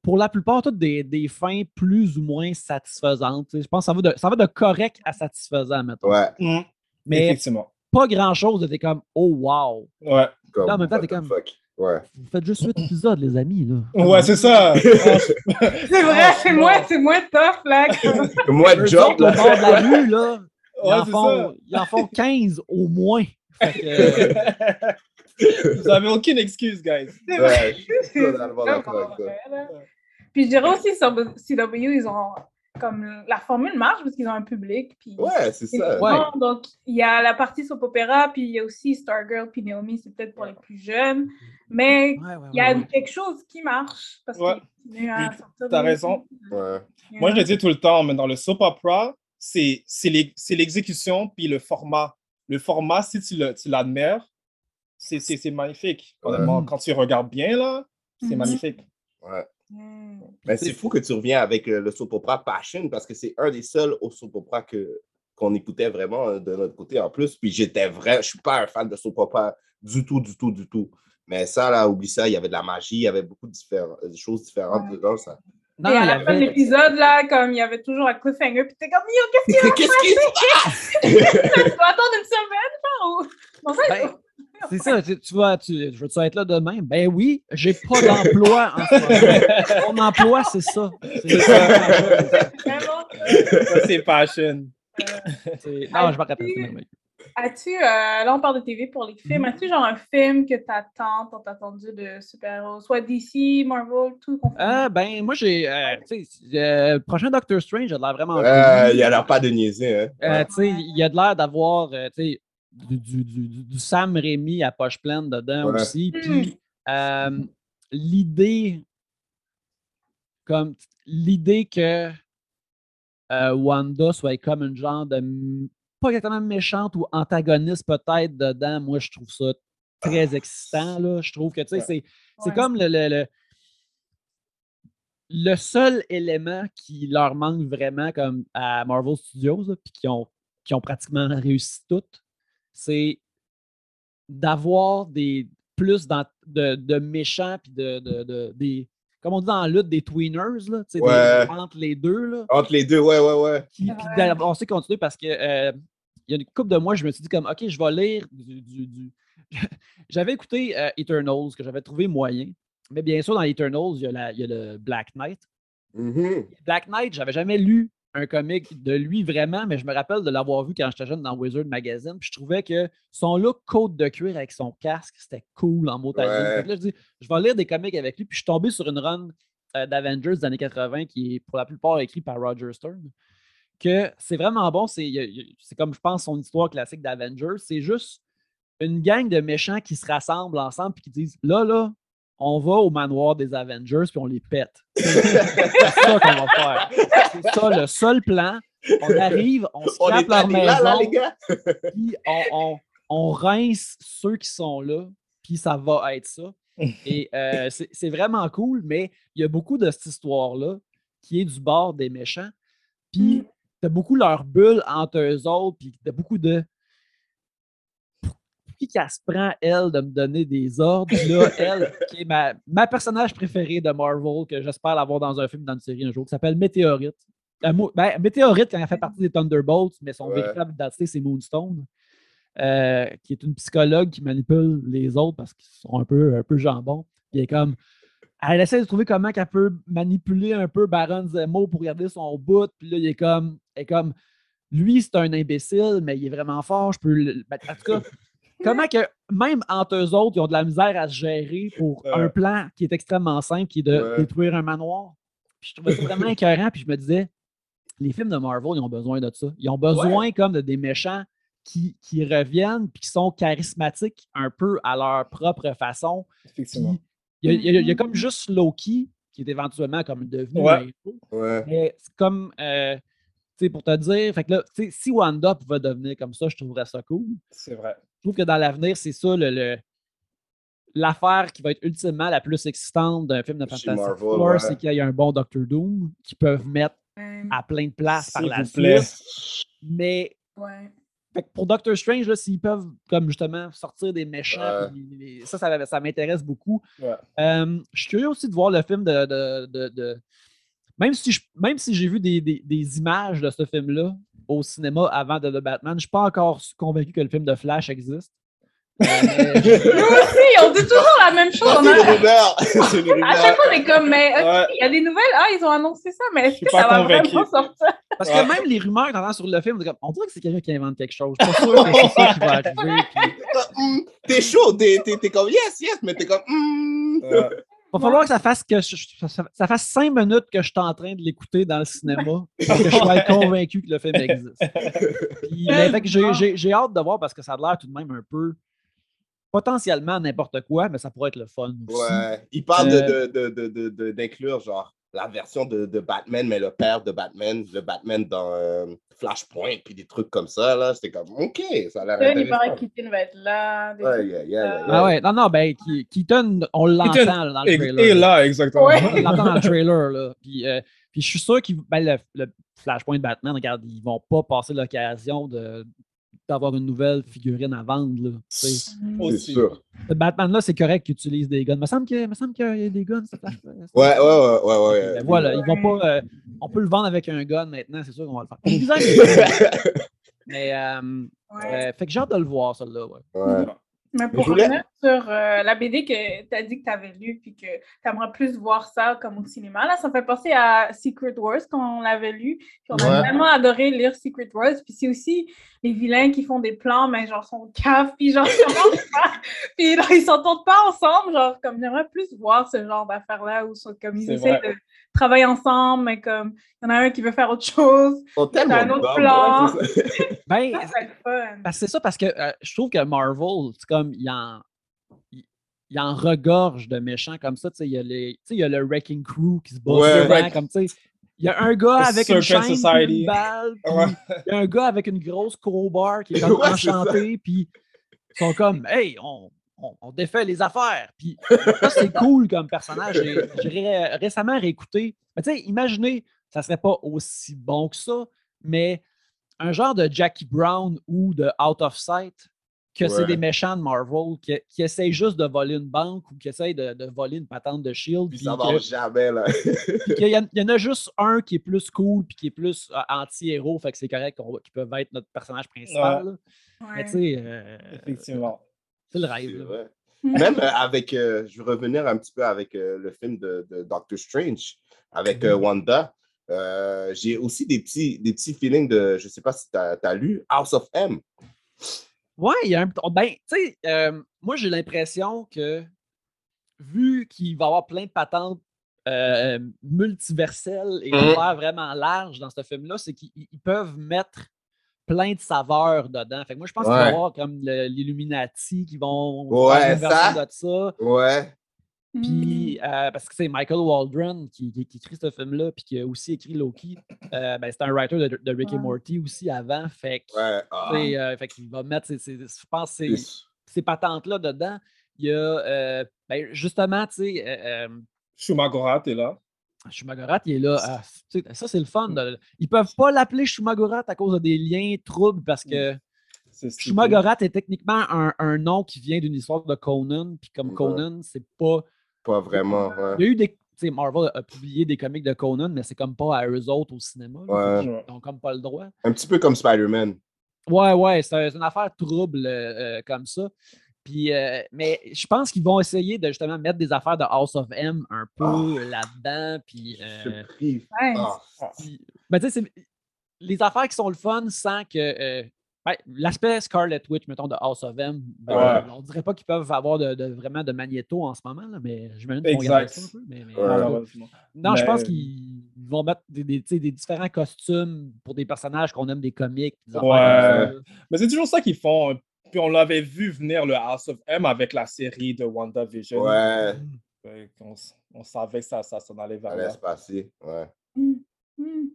pour la plupart toutes des, des fins plus ou moins satisfaisantes. tu sais. Je pense que ça va, de, ça va de correct à satisfaisant, mettons. Ouais. Mm. Mais Effectivement. pas grand-chose, t'es comme Oh wow! Ouais. Comme, Là, en même temps, what t'es the comme- fuck. Ouais. Vous faites juste 8 épisodes, les amis. Là. Ouais, c'est ça. C'est vrai, c'est moins, c'est moins tough, là. que- Moi, job, autres, au bord de la là. rue, là, ils, en c'est font, ça. ils en font 15 au moins. Que, Vous avez aucune excuse, guys. C'est vrai. Ouais, C'est. Puis je dirais aussi sur CW, ils ont comme la formule marche parce qu'ils ont un public. Puis Ouais, c'est ça. Ouais. Donc, il y a la partie soap opéra, puis il y a aussi Stargirl, puis Naomi, c'est peut-être pour les plus jeunes. Mais ouais, ouais, il y a quelque chose qui marche. Parce sortir t'as raison. Ouais. Moi, je le dis tout le temps, mais dans le soap opera, c'est c'est l'e- c'est l'exécution puis le format. Le format, si tu l'admires, c'est magnifique. Quand tu regardes bien, là, c'est Mhm. magnifique. Ouais. Mm. Mais c'est fou que tu reviens avec euh, le soap opera Passion parce que c'est un des seuls au soap opera que qu'on écoutait vraiment euh, de notre côté en plus. Puis j'étais vrai, je suis pas un fan de soap opera du tout, du tout, du tout. Mais ça, là, oublie ça, il y avait de la magie, il y avait beaucoup de de choses différentes Ouais. dedans. Ça. Non, Et il y à la fin de l'épisode, là, comme il y avait toujours un cliffhanger, puis t'es comme, yo, qu'est-ce qu'il Qu'est-ce qui se passe? tu dois attendre une semaine, genre, ou... Ben, C'est ça, tu, tu vas, tu, je veux-tu être là demain? Ben oui, j'ai pas d'emploi en ce moment. Mon emploi, c'est ça. C'est ça. vraiment Ça, c'est passion. C'est- Non, je me rappelle. c'est merveilleux. As-tu, euh, là on parle de TV pour les films, as-tu genre un film que t'attends, t'as attendu de super-héros, soit DC, Marvel, tout confondu? Ah, ben, moi, j'ai. euh, tu sais, euh, le prochain Doctor Strange a de l'air vraiment. Euh, il a pas de niaiser. Hein. Euh, tu sais, il y a de l'air d'avoir euh, tu sais, du, du, du, Sam Raimi à poche pleine dedans Ouais. aussi. Hmm. Puis euh, l'idée, comme l'idée que euh, Wanda soit comme une genre de pas exactement méchante ou antagoniste peut-être dedans, moi je trouve ça très excitant. Là. Je trouve que tu sais, Ouais. c'est c'est Ouais. comme le, le, le- le seul élément qui leur manque vraiment comme à Marvel Studios, puis qui ont, qui ont pratiquement réussi toutes, c'est d'avoir des plus dans- de, de méchants puis de, de, de- des comme on dit en lutte des tweeners là, des- entre les deux là, Entre les deux, ouais, ouais, ouais. puis d'avoir- on sait continuer parce que euh, il y a une couple de mois, je me suis dit comme OK, je vais lire du. du- du- j'avais écouté euh, Eternals que j'avais trouvé moyen. Mais bien sûr, dans Eternals, il y a, la- il y a le Black Knight. Mhm. Black Knight, j'avais jamais lu un comic de lui vraiment, mais je me rappelle de l'avoir vu quand j'étais jeune dans Wizard Magazine. Puis je trouvais que son look côte de cuir avec son casque, c'était cool en mot. Ouais. Là, je dis, je vais lire des comics avec lui. Puis je suis tombé sur une run euh, d'Avengers des années 80 qui est pour la plupart écrit par Roger Stern. Que c'est vraiment bon. C'est comme je pense son histoire classique d'Avengers. C'est juste une gang de méchants qui se rassemblent ensemble et qui disent là, là, on va au manoir des Avengers puis on les pète. C'est ça qu'on va faire. C'est ça le seul plan. On arrive, on scrape est leur là, là, maison, les gars? puis on, on, on rince ceux qui sont là, puis ça va être ça. Et euh, c'est c'est vraiment cool, mais il y a beaucoup de cette histoire-là qui est du bord des méchants. Puis Mm. t'as beaucoup leur bulle entre eux autres, puis t'as beaucoup de. Qui qu'elle se prend, elle, de me donner des ordres. Là, elle, qui est ma, ma personnage préférée de Marvel, que j'espère l'avoir dans un film, dans une série un jour, qui s'appelle Météorite. Euh, ben, Météorite, quand elle fait partie des Thunderbolts, mais son Ouais. véritable identité, c'est Moonstone, euh, qui est une psychologue qui manipule les autres parce qu'ils sont un peu, un peu jambon. Puis elle est comme. Elle essaie de trouver comment qu'elle peut manipuler un peu Baron Zemo pour garder son bout. Puis là, il est comme. Elle est comme lui, c'est un imbécile, mais il est vraiment fort. Je peux. le- ben, En tout cas, comment que même entre eux autres, ils ont de la misère à se gérer pour un Ouais. plan qui est extrêmement simple, qui est de Ouais. détruire un manoir? Puis je trouvais ça vraiment écœurant. Puis je me disais, les films de Marvel, ils ont besoin de ça. Ils ont besoin comme de des méchants qui, qui reviennent puis qui sont charismatiques un peu à leur propre façon. Effectivement. Il y a, y y comme juste Loki qui est éventuellement comme devenu Ouais. un héros. Ouais. Mais c'est comme, euh, tu sais, pour te dire, fait que là, tu sais, si Wanda pouvait devenir comme ça, je trouverais ça cool. C'est vrai. Je trouve que dans l'avenir, c'est ça le, le- l'affaire qui va être ultimement la plus excitante d'un film de Fantastic Four, ouais. c'est qu'il y a un bon Doctor Doom qu'ils peuvent mettre à plein de places par la suite. Mais Ouais. fait que pour Doctor Strange, s'ils peuvent comme justement sortir des méchants, Ouais. ça, ça, ça m'intéresse beaucoup. Ouais. Euh, je suis curieux aussi de voir le film de. de- de- de- Même si, je- même si j'ai vu des, des- des images de ce film-là au cinéma avant de The Batman, je ne suis pas encore convaincu que le film de Flash existe. Euh, mais- Nous aussi, on dit toujours la même chose. On c'est une a- À chaque fois, on est comme, mais Ouais. il y a des nouvelles. Ah, ils ont annoncé ça, mais est-ce que ça va convaincu. vraiment sortir? Parce Ouais. que même les rumeurs que t'entends sur le film, on, est comme, on dirait que c'est quelqu'un qui invente quelque chose. Je suis pas sûr que c'est ça qui va arriver. puis Hum, T'es chaud, t'es comme yes, yes, mais t'es comme. hum. Ouais. Il va falloir que ça fasse que je- ça, ça fasse cinq minutes que je suis en train de l'écouter dans le cinéma pour que je sois convaincu que le film existe. Puis, mais fait que j'ai- j'ai j'ai hâte de voir parce que ça a l'air tout de même un peu potentiellement n'importe quoi, mais ça pourrait être le fun aussi. Ouais. Il parle de- Euh, de- de- de- de- de- d'inclure, genre, la version de, de Batman, mais le père de Batman, le Batman dans euh, Flashpoint, puis des trucs comme ça, là. C'était comme, OK, ça a l'air il paraît que Keaton va être là. des Ouais, yeah, Ah ouais, non, non, ben, Ke- Keaton, on l'entend dans le trailer. et là, exactement. Ouais. On l'entend dans le trailer, là. Puis, euh, puis je suis sûr que le, le Flashpoint Batman, regarde, ils vont pas passer l'occasion de d'avoir une nouvelle figurine à vendre. Là. C'est sûr. Le Batman, là, c'est correct qu'il utilise des guns. Il me semble qu'il me semble qu'il y a des guns. Ouais, ouais, ouais, ouais, ouais. Ben voilà, ils vont pas. euh, on peut le vendre avec un gun maintenant, c'est sûr qu'on va le faire. Mais, euh, Ouais. euh, fait que j'ai hâte de le voir, celle-là. Ouais. Ouais. Mais pour voulais- revenir sur euh, la BD que tu as dit que tu avais lue puis que tu aimerais plus voir ça comme au cinéma, là, ça me fait penser à Secret Wars quand on l'avait lu. Puis on a Ouais. vraiment adoré lire Secret Wars. Puis c'est aussi les vilains qui font des plans, mais genre sont caves, puis genre faire? Puis là, ils s'entendent pas ensemble. Genre, comme j'aimerais plus voir ce genre d'affaires-là où sont, comme ils essaient vrai. de travailler ensemble, mais comme il y en a un qui veut faire autre chose. Ils sont T'as un tellement autre dumb, plan. ouais, c'est ça. Ben, ça c'est ça, parce que euh, je trouve que Marvel, c'est comme, il en, il, en regorge de méchants comme ça. Tu sais, il y a, les, tu sais, il y a le Wrecking Crew qui se bat Ouais. souvent, comme tu sais. Il y a un gars avec une chaîne, une balle, Ouais. il y a un gars avec une grosse crowbar qui est comme Ouais, enchanté, puis ils sont comme, hey, on, on, on défait les affaires. Puis ça, c'est cool comme personnage. J'ai j'ai ré- récemment réécouté. Mais tu sais, imaginez, ça serait pas aussi bon que ça, mais un genre de Jackie Brown ou de Out of Sight, que c'est des méchants de Marvel qui, qui essayent juste de voler une banque ou qui essayent de, de voler une patente de Shield. Puis puis ça que- jamais, là. y, il y en a juste un qui est plus cool puis qui est plus euh, anti-héros, fait que c'est correct qu'on va- qu'ils peuvent être notre personnage principal. Mais tu sais, euh, Effectivement. c'est le rêve. Même euh, avec, euh, je vais revenir un petit peu avec euh, le film de, de Doctor Strange, avec euh, Wanda. Euh, j'ai aussi des petits, des petits feelings de, je sais pas si tu as, lu, House of M. Ouais, il y a un. Ben, tu sais, euh, moi, j'ai l'impression que, vu qu'il va y avoir plein de patentes euh, multiverselles et faire vraiment large dans ce film-là, c'est qu'ils ils peuvent mettre plein de saveurs dedans. Fait que moi, je pense qu'il va y avoir comme l'Illuminati qui vont Ouais, faire une version ça. de ça. Ouais. Puis, euh, parce que c'est Michael Waldron qui, qui- qui écrit ce film-là, puis qui a aussi écrit Loki. Euh, ben, c'est un writer de, de Rick et Ouais. Morty aussi avant. Fait que, Ouais. ah, euh, fait qu'il va mettre, ses- ses- je pense, ces, patentes-là dedans. Il y a euh, ben, justement, tu sais, Shumagorat est là. Shumagorat, il est là. Ah, ça, c'est le fun. de- Ils peuvent pas l'appeler Shumagorat à cause de des liens troubles parce que stupide. Shumagorat est techniquement un, un nom qui vient d'une histoire de Conan. Puis comme Ouais. Conan, c'est pas. Pas vraiment. ouais. Il y a eu des. Tu sais, Marvel a publié des comics de Conan, mais c'est comme pas à eux autres au cinéma. là. Ouais. Ouais. Ils n'ont comme pas le droit. Un petit peu comme Spider-Man. Ouais, ouais, c'est un- c'est une affaire trouble euh, euh, comme ça. Puis, euh, mais je pense qu'ils vont essayer de justement mettre des affaires de House of M un peu là-dedans. Puis, euh, Je prie. Ouais. Ah. puis- ben, tu sais, c'est- les affaires qui sont le fun sans que. Ben, L'aspect Scarlet Witch, mettons, de House of M, ben, Ouais. on dirait pas qu'ils peuvent avoir de, de- vraiment de magnéto en ce moment, là, mais j'imagine qu'ils vont Exact. garder ça un peu. Mais, mais, Ouais. non, je pense qu'ils vont mettre des, des, différents costumes pour des personnages qu'on aime des comics. Des Ouais. Mais c'est toujours ça qu'ils font. Puis on l'avait vu venir le House of M avec la série de WandaVision. Ouais, on, savait que ça, ça s'en allait vers ça là. laisse passer. Ouais. Mm. Mm.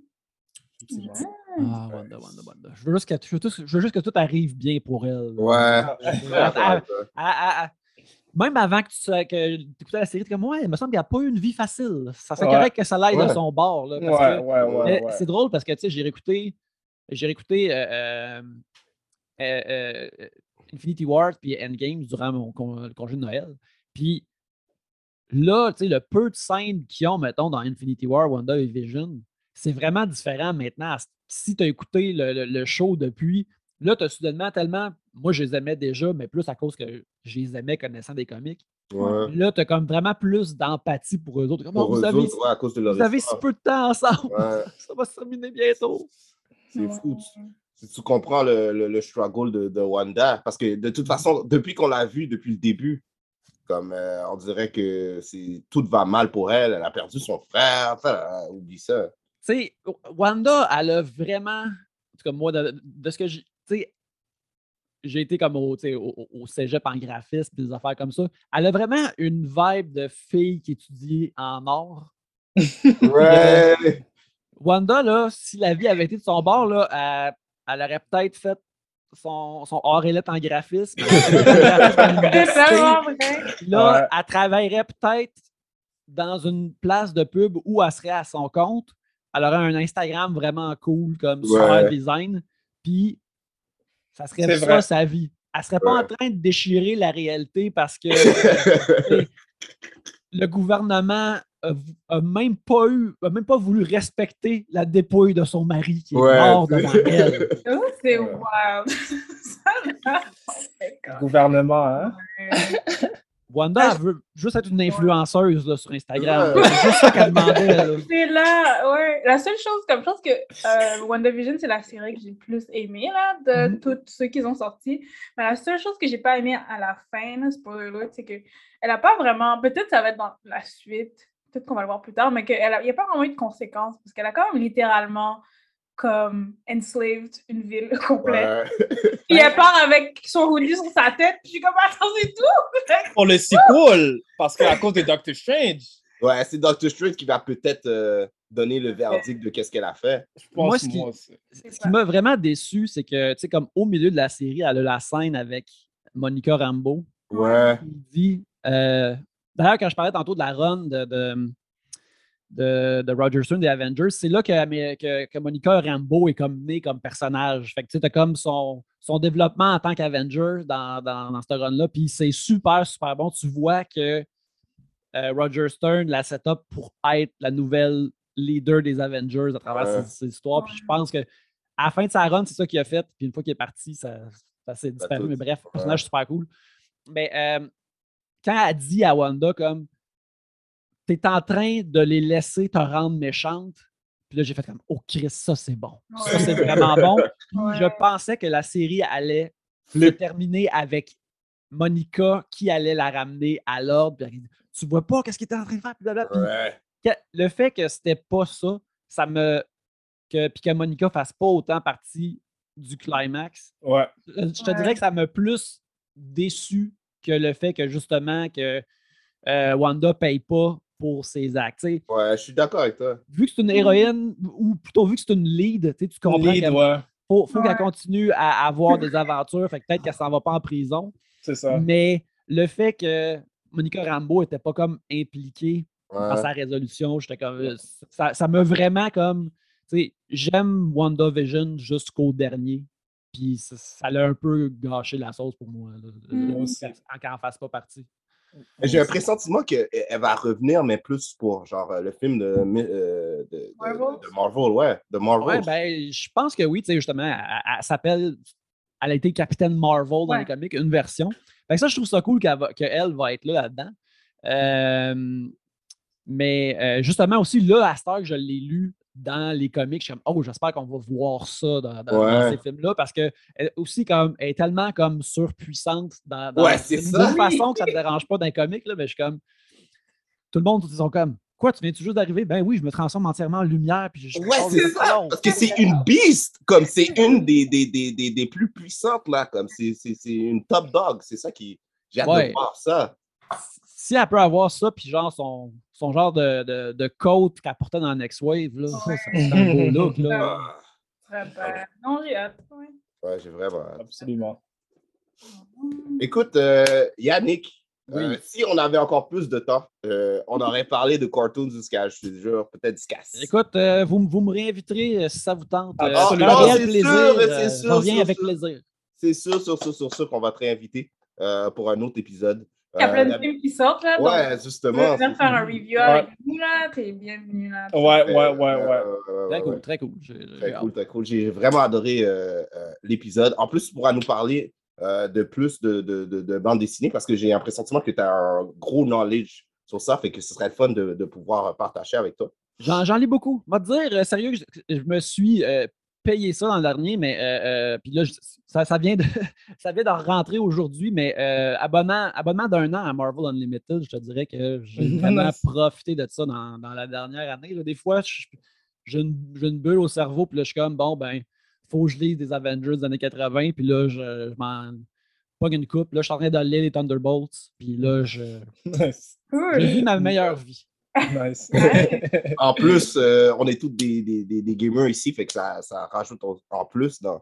Ah, Wanda, Wanda, Wanda. Je veux, juste que, je, veux tout- je veux juste que tout arrive bien pour elle. Ouais. Ah, ah, ah, ah, ah. Même avant que tu que écoutais la série, tu es comme, ouais, il me semble qu'il n'y a pas eu une vie facile. Ça serait Ouais. correct que ça l'aille de Ouais. son bord. Là, Ouais, parce que- ouais, ouais, Mais ouais. C'est drôle parce que, tu sais, j'ai réécouté, j'ai réécouté euh, euh, euh, euh, Infinity Wars puis Endgame durant mon con- le congé de Noël. Puis là, tu sais, le peu de scènes qu'ils ont, mettons, dans Infinity War, Wanda et Vision, c'est vraiment différent maintenant. Si tu as écouté le, le- le show depuis, là, tu as soudainement tellement. Moi, je les aimais déjà, mais plus à cause que je les aimais connaissant des comics. Ouais. Là, tu as comme vraiment plus d'empathie pour eux autres. Comme, Pour vous, eux avez, autres, ouais, à cause de leur vous avez si peu de temps ensemble? Ouais. Ça va se terminer bientôt. C'est fou. Tu, tu comprends le, le, le struggle de, de Wanda. Parce que de toute façon, depuis qu'on l'a vu depuis le début, comme euh, on dirait que tout va mal pour elle. Elle a perdu son frère. Enfin, oublie ça. Tu sais, Wanda, elle a vraiment. En tout cas, moi, de, de ce que j'ai. Tu sais, j'ai été comme au, cégep en graphisme, des affaires comme ça. Elle a vraiment une vibe de fille qui étudie en art. Ouais. Wanda, là, si la vie avait été de son bord, là, elle, elle aurait peut-être fait son, son art élite en graphisme. C'est là, Ouais. elle travaillerait peut-être dans une place de pub où elle serait à son compte. Elle aurait un Instagram vraiment cool comme super Ouais. design. Puis ça serait ça vrai. sa vie. Elle serait pas Ouais. en train de déchirer la réalité parce que euh, le gouvernement a, même pas eu, a même pas voulu respecter la dépouille de son mari qui est Ouais, mort devant elle. Oh, c'est Ouais. wild. Gouvernement, hein? Wanda elle veut juste être une influenceuse là, sur Instagram. Ouais. C'est juste ça qu'elle demandait. C'est là, ouais. La seule chose, comme je pense que euh, WandaVision, c'est la série que j'ai le plus aimée, là, de Mhm. tous ceux qu'ils ont sortis. Mais la seule chose que j'ai pas aimée à la fin, spoiler c'est que elle a pas vraiment, peut-être ça va être dans la suite, peut-être qu'on va le voir plus tard, mais qu'il n'y a pas vraiment eu de conséquences, parce qu'elle a quand même littéralement comme enslaved une ville complète. Ouais. Puis elle part avec son hoodie sur sa tête, puis je suis comme, attends, c'est tout! Pour le sequel, parce qu'à cause de Doctor Strange, Ouais, c'est Doctor Strange qui va peut-être euh, donner le verdict de qu'est-ce qu'elle a fait. je pense Moi, ce qui- moi Ce m'a vraiment déçu, c'est que, tu sais, comme au milieu de la série, elle a la scène avec Monica Rambeau. Ouais. qui dit. euh, D'ailleurs, quand je parlais tantôt de la run de, de, de, de Roger Stern des Avengers, c'est là que, mais- que, que Monica Rambeau est comme née comme personnage. Fait que tu sais, t'as comme son, son développement en tant qu'Avenger dans, dans, dans cette run-là. Puis c'est super, super bon. Tu vois que euh, Roger Stern la set-up pour être la nouvelle leader des Avengers à travers Ouais. ces histoires. Puis je pense que à la fin de sa run, c'est ça qu'il a fait. Puis une fois qu'il est parti, ça, ça s'est disparu. Mais bref, personnage super cool. Mais euh, quand elle dit à Wanda comme tu es en train de les laisser te rendre méchantes, puis là j'ai fait comme Oh Chris, ça c'est bon. Ça c'est vraiment bon. Ouais. Je pensais que la série allait se terminer avec Monica qui allait la ramener à l'ordre. puis elle dit, Tu vois pas qu'est-ce qu'il était en train de faire? puis blablabla. Puis Ouais. que- le fait que c'était pas ça, ça me. Que, puis que Monica fasse pas autant partie du climax, Ouais. euh, je te Ouais. dirais que ça m'a plus déçu que le fait que justement que euh, Wanda paye pas pour ses actes. Ouais, je suis d'accord avec toi. vu que c'est une héroïne, ou plutôt vu que c'est une lead, tu comprends Lead, qu'il ouais, faut, faut Ouais. qu'elle continue à avoir des aventures, fait que peut-être qu'elle s'en va pas en prison. c'est ça. Mais le fait que Monica Rambeau était pas comme impliquée dans sa résolution, j'étais comme. euh, Ça ça m'a vraiment comme. Tu sais, j'aime WandaVision jusqu'au dernier. Puis ça, l'a un peu gâché la sauce pour moi. là, Mm. Qu'elle en fasse pas partie. J'ai un pressentiment qu'elle elle va revenir, mais plus pour genre euh, le film de, mi- euh, de, de- Marvel? de Marvel, ouais, de Marvel. Ouais, ben, je pense que oui, tu sais, justement, elle, elle- elle s'appelle. Elle a été Capitaine Marvel dans Ouais. les comics, une vertion. Fait que ça, je trouve ça cool qu'elle va, va être là là-dedans. Euh, mais euh, justement, aussi, là, à cette heure que je l'ai lu dans les comics, je suis comme, oh, j'espère qu'on va voir ça dans, dans- dans Ouais. ces films-là, parce que elle, aussi, comme, elle est tellement comme surpuissante dans, dans Ouais, c'est ça. Façon que ça ne me dérange pas dans les comics, là, mais je suis comme. Tout le monde, ils sont comme. Quoi, tu viens-tu juste d'arriver? Ben oui, je me transforme entièrement en lumière. Puis je, Ouais, c'est de ça. Parce que c'est une beast, comme c'est une des, des, des, des, des plus puissantes, là, comme c'est c'est- c'est une top dog. C'est ça qui. J'ai hâte Ouais. de voir ça. Si elle peut avoir ça, puis genre son, son genre de, de, de coat qu'elle portait dans Next Wave, là, ça, ça, c'est un beau look. Là. Ah, Très bien. Non, j'ai hâte. ouais. ouais, j'ai vraiment hâte. Absolument. Écoute, euh, Yannick, Oui. euh, si on avait encore plus de temps, euh, on aurait parlé de cartoons jusqu'à, je te jure, peut-être jusqu'à. Écoute, euh, vous, vous me réinviterez si ça vous tente. Ah, c'est non, un réel c'est plaisir. sûr, euh, c'est je sûr, reviens sûr, avec sûr. plaisir. C'est sûr, sûr, sûr, sûr, sûr qu'on va te réinviter euh, pour un autre épisode. Il y a plein de Euh, films qui sortent là. Ouais, donc, justement. tu venir faire un review avec nous là, t'es bienvenu là. Ouais, ouais, Euh, ouais, ouais. euh, Très ouais, cool, ouais. très cool. J'ai- j'ai Très cool, très cool. J'ai vraiment adoré euh, euh, l'épisode. En plus, tu pourras nous parler euh, de plus de, de, de, de bande dessinée parce que j'ai un pressentiment que tu as un gros knowledge sur ça, fait que ce serait le fun de, de pouvoir partager avec toi. J'en, j'en lis beaucoup. Va te dire, euh, sérieux, je, je me suis euh, payé ça dans le dernier, mais euh, euh, puis là, je- ça, ça vient de ça vient d'en rentrer aujourd'hui, mais euh, abonnement, abonnement d'un an à Marvel Unlimited, je te dirais que j'ai vraiment Nice. profité de ça dans, dans la dernière année. là. Des fois, je- j'ai une, j'ai une bulle au cerveau, puis là, je suis comme, bon, ben, faut que je lise des Avengers des années 80, puis là, je, je m'en pogne une coupe. Là, je suis en train de lire les Thunderbolts, puis là, je, Nice. je vis ma meilleure vie. Nice. En plus, euh, on est tous des, des, des, des gamers ici, fait que ça, ça rajoute en, en plus dans,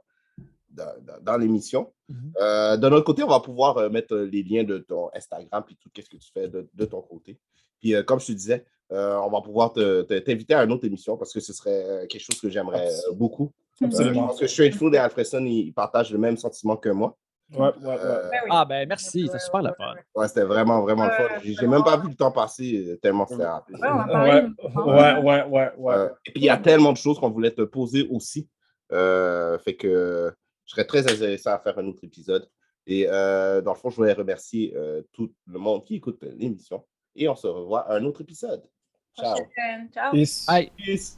dans, l'émission. Mhm. Euh, de notre côté, on va pouvoir euh, mettre les liens de ton Instagram puis tout ce que tu fais de, de ton côté. Puis, euh, comme je te disais, euh, on va pouvoir te- te- t'inviter à une autre émission parce que ce serait quelque chose que j'aimerais beaucoup. Euh, je Absolument. pense que Straight Food et Alfredson, ils ils partagent le même sentiment que moi. Ouais, ouais, ouais. Euh, Ben. Ah, ben, merci, c'est super le fun. ouais, c'était vraiment, vraiment le fun. Euh, J'ai même pas vu le temps passer euh, tellement c'était rapide. Ouais, Ouais, ouais, ouais. Euh, et puis, il y a tellement de choses qu'on voulait te poser aussi. Euh, fait que je serais très intéressé à faire un autre épisode. Et euh, dans le fond, je voulais remercier euh, tout le monde qui écoute l'émission. Et on se revoit à un autre épisode. Ciao. Ciao. Peace. Bye. Peace.